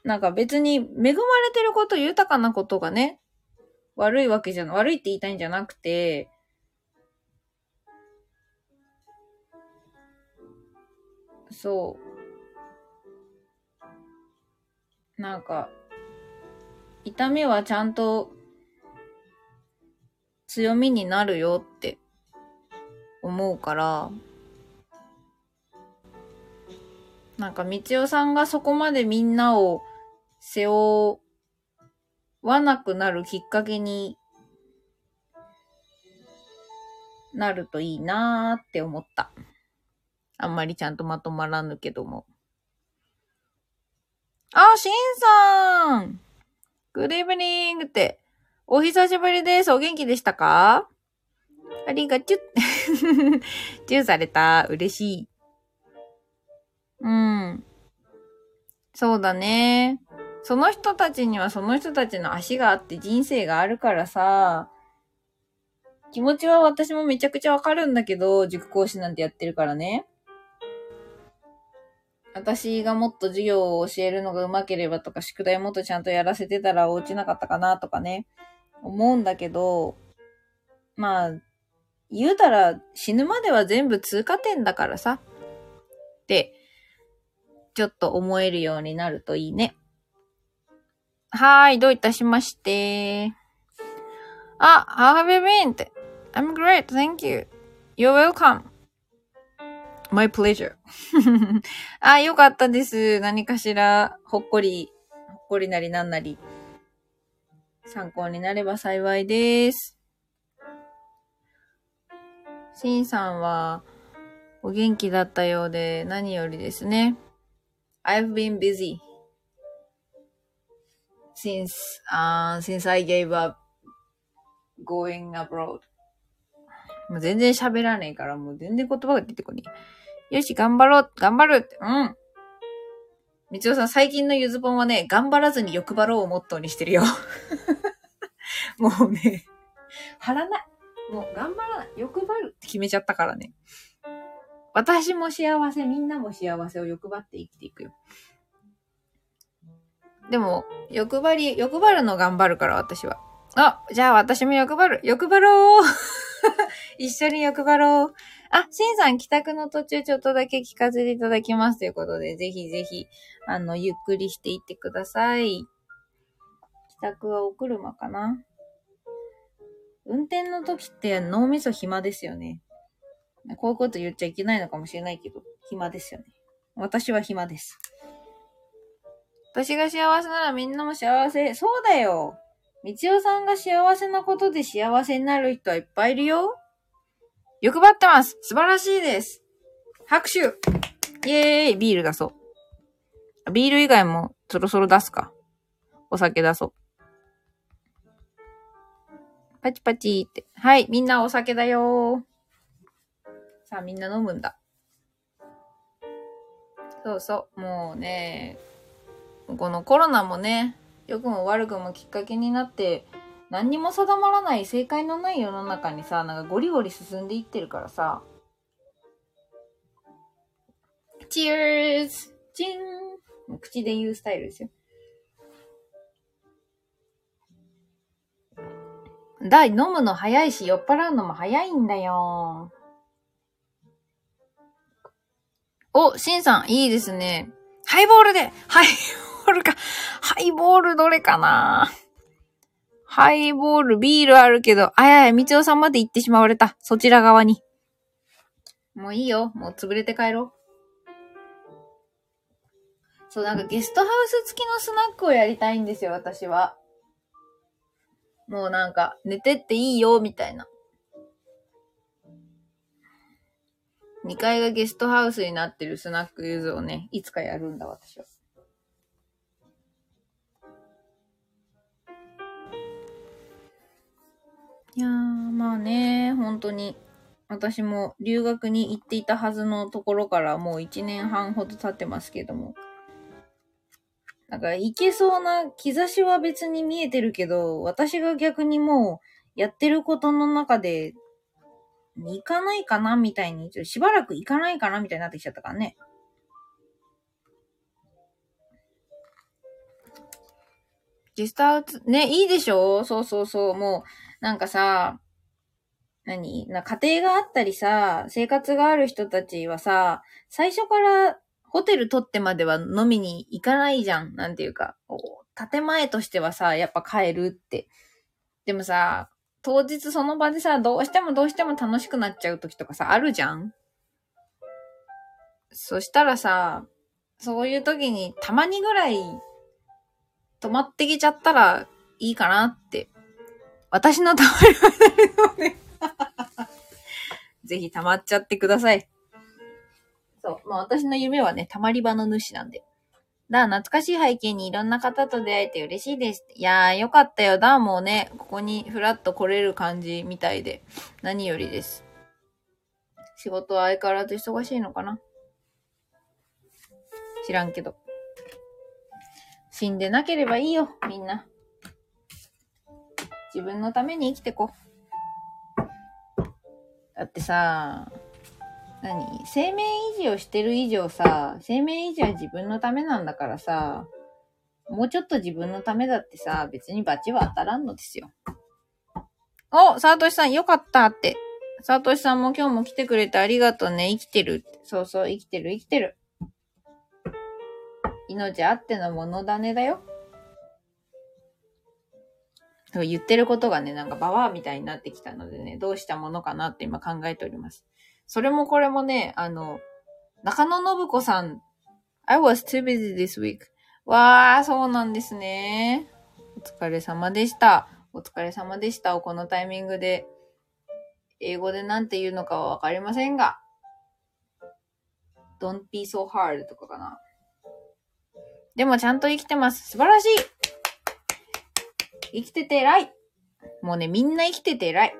なんか別に恵まれてること、豊かなことがね、悪いわけじゃな、悪いって言いたいんじゃなくて、そう。なんか、痛みはちゃんと強みになるよって思うから、なんか、みちおさんがそこまでみんなを背負わなくなるきっかけになるといいなーって思った。あんまりちゃんとまとまらぬけども。あ、しんさん !Good evening! って。お久しぶりです。お元気でしたか？ありがちゅ。チューされた。嬉しい。うん。そうだね。その人たちにはその人たちの足があって人生があるからさ、気持ちは私もめちゃくちゃわかるんだけど、塾講師なんてやってるからね。私がもっと授業を教えるのが上手ければとか、宿題もっとちゃんとやらせてたら落ちなかったかなとかね、思うんだけど、まあ、言うたら死ぬまでは全部通過点だからさ。って、ちょっと思えるようになるといいね。はーい、どういたしまして。あ、how have you been? って。I'm great, thank you. You're welcome. My pleasure. あ、よかったです。何かしら、ほっこり、ほっこりなりなんなり、参考になれば幸いです。シンさんは、お元気だったようで、何よりですね。I've been busy since, uh, since I gave up going abroad. もう全然喋らねえから、もう全然言葉が出てこねえ。よし、頑張ろう、頑張るって、うん。みつおさん、最近のゆずぽんはね、頑張らずに欲張ろうをモットーにしてるよ。もうね、張らない。もう頑張らない。欲張るって決めちゃったからね。私も幸せ、みんなも幸せを欲張って生きていくよ。でも、欲張り、欲張るの頑張るから、私は。あ、じゃあ私も欲張る。欲張ろう 一緒に欲張ろう。あ、しんさん帰宅の途中ちょっとだけ聞かせていただきますということで、ぜひぜひ、あの、ゆっくりしていってください。帰宅はお車かな？運転の時って脳みそ暇ですよね。こういうこと言っちゃいけないのかもしれないけど、暇ですよね。私は暇です。私が幸せならみんなも幸せ。そうだよ。みちおさんが幸せなことで幸せになる人はいっぱいいるよ。欲張ってます。素晴らしいです。拍手イエーイビール出そう。ビール以外もそろそろ出すか。お酒出そう。パチパチって。はい、みんなお酒だよさあ、みんな飲むんだ。そうそう。もうね、このコロナもね、良くも悪くもきっかけになって、何にも定まらない正解のない世の中にさ、なんかゴリゴリ進んでいってるからさ。チーズチン口で言うスタイルですよ。だい、飲むの早いし、酔っ払うのも早いんだよ。お、シンさん、いいですね。ハイボールでハイールか。ハイボールどれかなハイボール、ビールあるけど、あやや、みちおさんまで行ってしまわれた。そちら側に。もういいよ。もう潰れて帰ろう。そう、なんかゲストハウス付きのスナックをやりたいんですよ、私は。もうなんか、寝てっていいよ、みたいな。2階がゲストハウスになってるスナックユーズをね、いつかやるんだ、私は。いやー、まあね、本当に。私も留学に行っていたはずのところからもう1年半ほど経ってますけども。なんか行けそうな兆しは別に見えてるけど、私が逆にもうやってることの中で行かないかなみたいに、ちょしばらく行かないかなみたいになってきちゃったからね。ゲストハウス、ね、いいでしょ？そうそうそう。もう、なんかさ、何？な家庭があったりさ、生活がある人たちはさ、最初からホテル取ってまでは飲みに行かないじゃん。なんていうか、建前としてはさ、やっぱ帰るって。でもさ、当日その場でさ、どうしてもどうしても楽しくなっちゃう時とかさ、あるじゃんそしたらさ、そういう時にたまにぐらい泊まってきちゃったらいいかなって。私のたまり場なのでぜひ溜まっちゃってください。そう。まあ私の夢はね、溜まり場の主なんで。だ、懐かしい背景にいろんな方と出会えて嬉しいです。いやー、よかったよ。だ、もうね、ここにふらっと来れる感じみたいで、何よりです。仕事は相変わらず忙しいのかな知らんけど。死んでなければいいよ、みんな。自分のために生きてこ。だってさ、何？生命維持をしてる以上さ、生命維持は自分のためなんだからさ、もうちょっと自分のためだってさ、別に罰は当たらんのですよ。おサートシさんよかったって。サートシさんも今日も来てくれてありがとうね。生きてる。そうそう、生きてる、生きてる。命あってのものだねだよ。言ってることがね、なんかババアみたいになってきたのでね、どうしたものかなって今考えております。それもこれもね、あの、中野信子さん、I was too busy this week. わー、そうなんですね。お疲れ様でした。お疲れ様でした。このタイミングで、英語でなんて言うのかはわかりませんが、don't be so hard とかかな。でもちゃんと生きてます。素晴らしい生きてて偉いもうね、みんな生きてて偉い。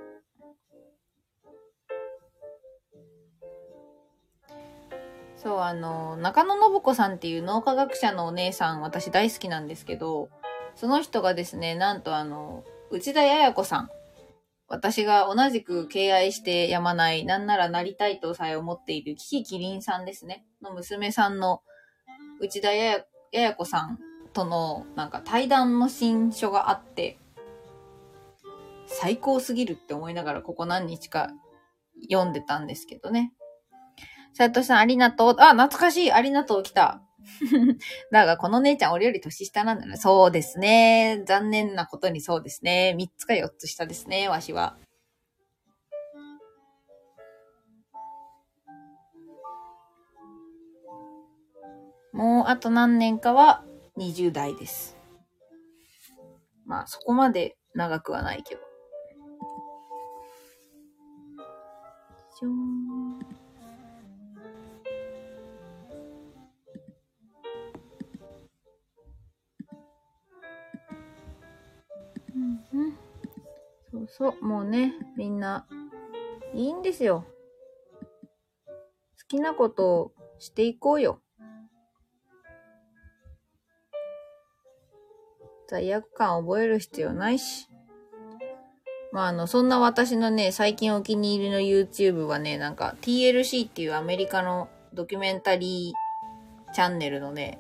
そう、あの、中野信子さんっていう脳科学者のお姉さん、私大好きなんですけど、その人がですね、なんとあの、内田彩子さん。私が同じく敬愛してやまない、なんならなりたいとさえ思っている、キキキリンさんですね。の娘さんの内田彩子さんとのなんか対談の新書があって、最高すぎるって思いながらここ何日か読んでたんですけどね。さとしさん、ありがとう。あ、懐かしい。ありがとう、来た。だが、この姉ちゃん、俺より年下なんだね。そうですね。残念なことにそうですね。3つか4つ下ですね、わしは。もう、あと何年かは20代です。まあ、そこまで長くはないけど。しょーそうそう、もうね、みんな、いいんですよ。好きなことをしていこうよ。罪悪感覚える必要ないし。まあ、あの、そんな私のね、最近お気に入りの YouTube はね、なんか TLC っていうアメリカのドキュメンタリーチャンネルのね、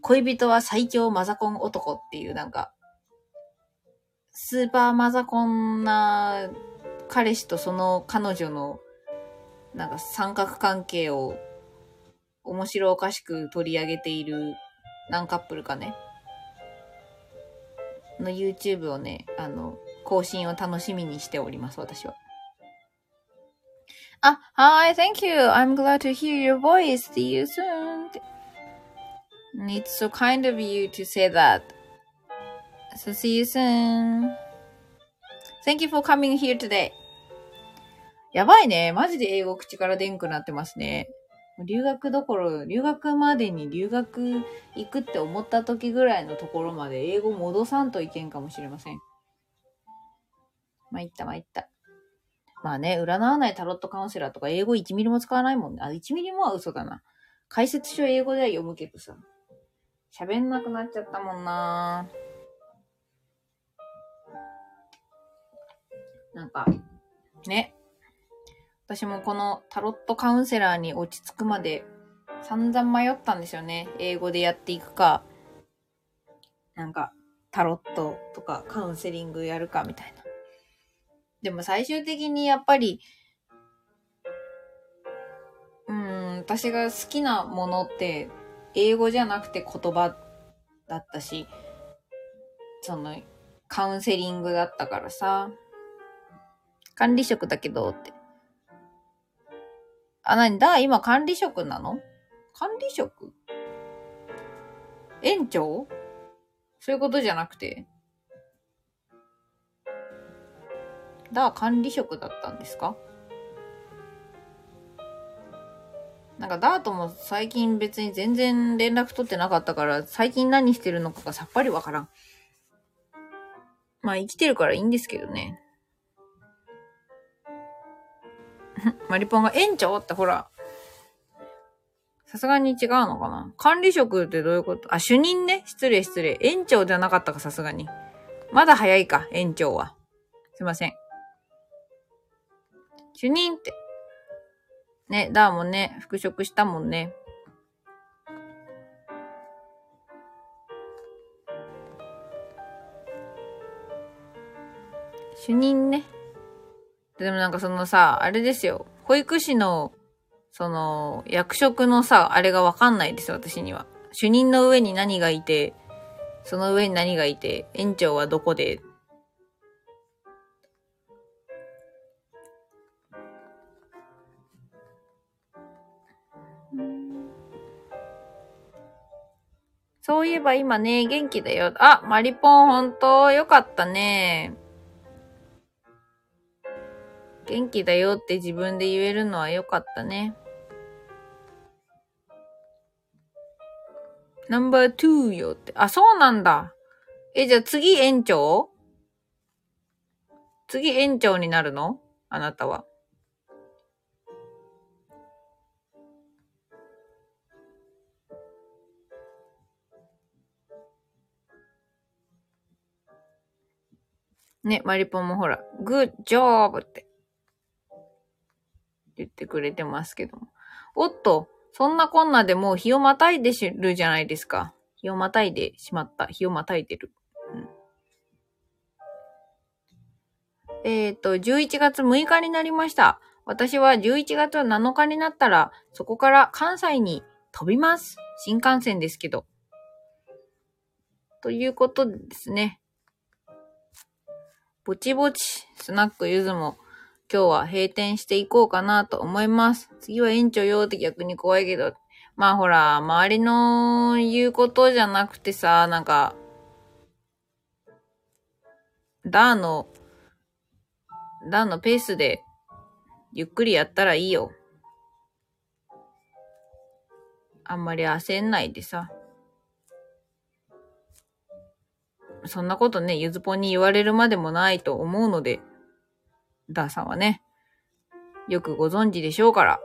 恋人は最強マザコン男っていうなんか、スーパーマザコンな彼氏とその彼女のなんか三角関係を面白おかしく取り上げている何カップルかね。の YouTube をね、あの、更新を楽しみにしております、私は。あ、Hi, thank you. I'm glad to hear your voice. See you soon. It's so kind of you to say that. So see you soon. Thank you for coming here today. やばいね。マジで英語口からでんくなってますね。留学どころ、留学までに留学行くって思った時ぐらいのところまで英語戻さんといけんかもしれません。参った参った。まあね、占わないタロットカウンセラーとか英語1ミリも使わないもんね。あ、1ミリもは嘘だな。解説書英語では読むけどさ。喋んなくなっちゃったもんななんか、ね。私もこのタロットカウンセラーに落ち着くまで散々迷ったんですよね。英語でやっていくか、なんかタロットとかカウンセリングやるかみたいな。でも最終的にやっぱり、うん、私が好きなものって英語じゃなくて言葉だったし、そのカウンセリングだったからさ、管理職だけどって。あ、なにだ今管理職なの？管理職？園長？そういうことじゃなくて？だ管理職だったんですか？なんかダートも最近別に全然連絡取ってなかったから、最近何してるのかがさっぱりわからん。まあ生きてるからいいんですけどね。マリポンが園長ってほら。さすがに違うのかな？管理職ってどういうこと？あ、主任ね。失礼失礼。園長じゃなかったか、さすがに。まだ早いか、園長は。すいません。主任って。ね、ダーもね、復職したもんね。主任ね。でもなんかそのさ、あれですよ。保育士の、その、役職のさ、あれがわかんないですよ、私には。主任の上に何がいて、その上に何がいて、園長はどこで、そういえば今ね、元気だよ。あ、マリポンほんとよかったね。元気だよって自分で言えるのはよかったね。ナンバー2よって。あ、そうなんだ。え、じゃあ次園長？次園長になるの？あなたは。ね、マリポンもほら、グッジョブって言ってくれてますけども。おっと、そんなこんなでもう日をまたいでるじゃないですか。日をまたいでしまった。日をまたいでる。うん、えっ、ー、と、11月6日になりました。私は11月7日になったら、そこから関西に飛びます。新幹線ですけど。ということですね。ぼちぼち、スナックゆずも今日は閉店していこうかなと思います。次は園長よって逆に怖いけど。まあほら、周りの言うことじゃなくてさ、なんか、ダーの、ダーのペースでゆっくりやったらいいよ。あんまり焦んないでさ。そんなことね、ゆずぽんに言われるまでもないと思うので、ダーさんはね、よくご存知でしょうから。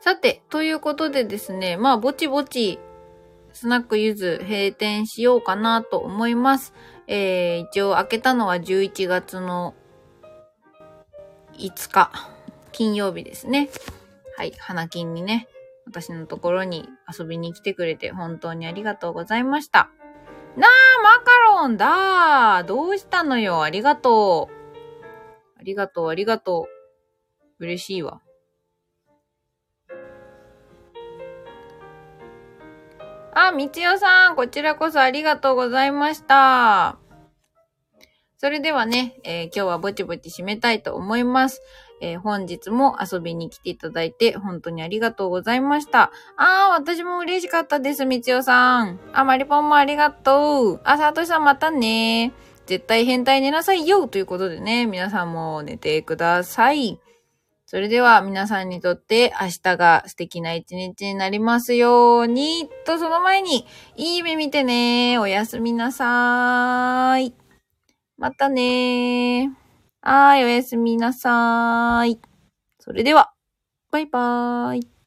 さて、ということでですね、まあ、ぼちぼち、スナックゆず閉店しようかなと思います。えー、一応開けたのは11月の5日、金曜日ですね。はい、花金にね、私のところに遊びに来てくれて本当にありがとうございました。なあ、マカロンだどうしたのよありがとう。ありがとう、ありがとう。嬉しいわ。あ、みちよさん、こちらこそありがとうございました。それではね、えー、今日はぼちぼち締めたいと思います。えー本日も遊びに来ていただいて、本当にありがとうございました。あー、私も嬉しかったです、みつよさん。あ、まりぽんもありがとう。あ、さとしさんまたね。絶対変態寝なさいよということでね、皆さんも寝てください。それでは皆さんにとって明日が素敵な一日になりますように。と、その前に、いい夢見てね。おやすみなさーい。またねー。はい、おやすみなさーい。それでは、バイバーイ。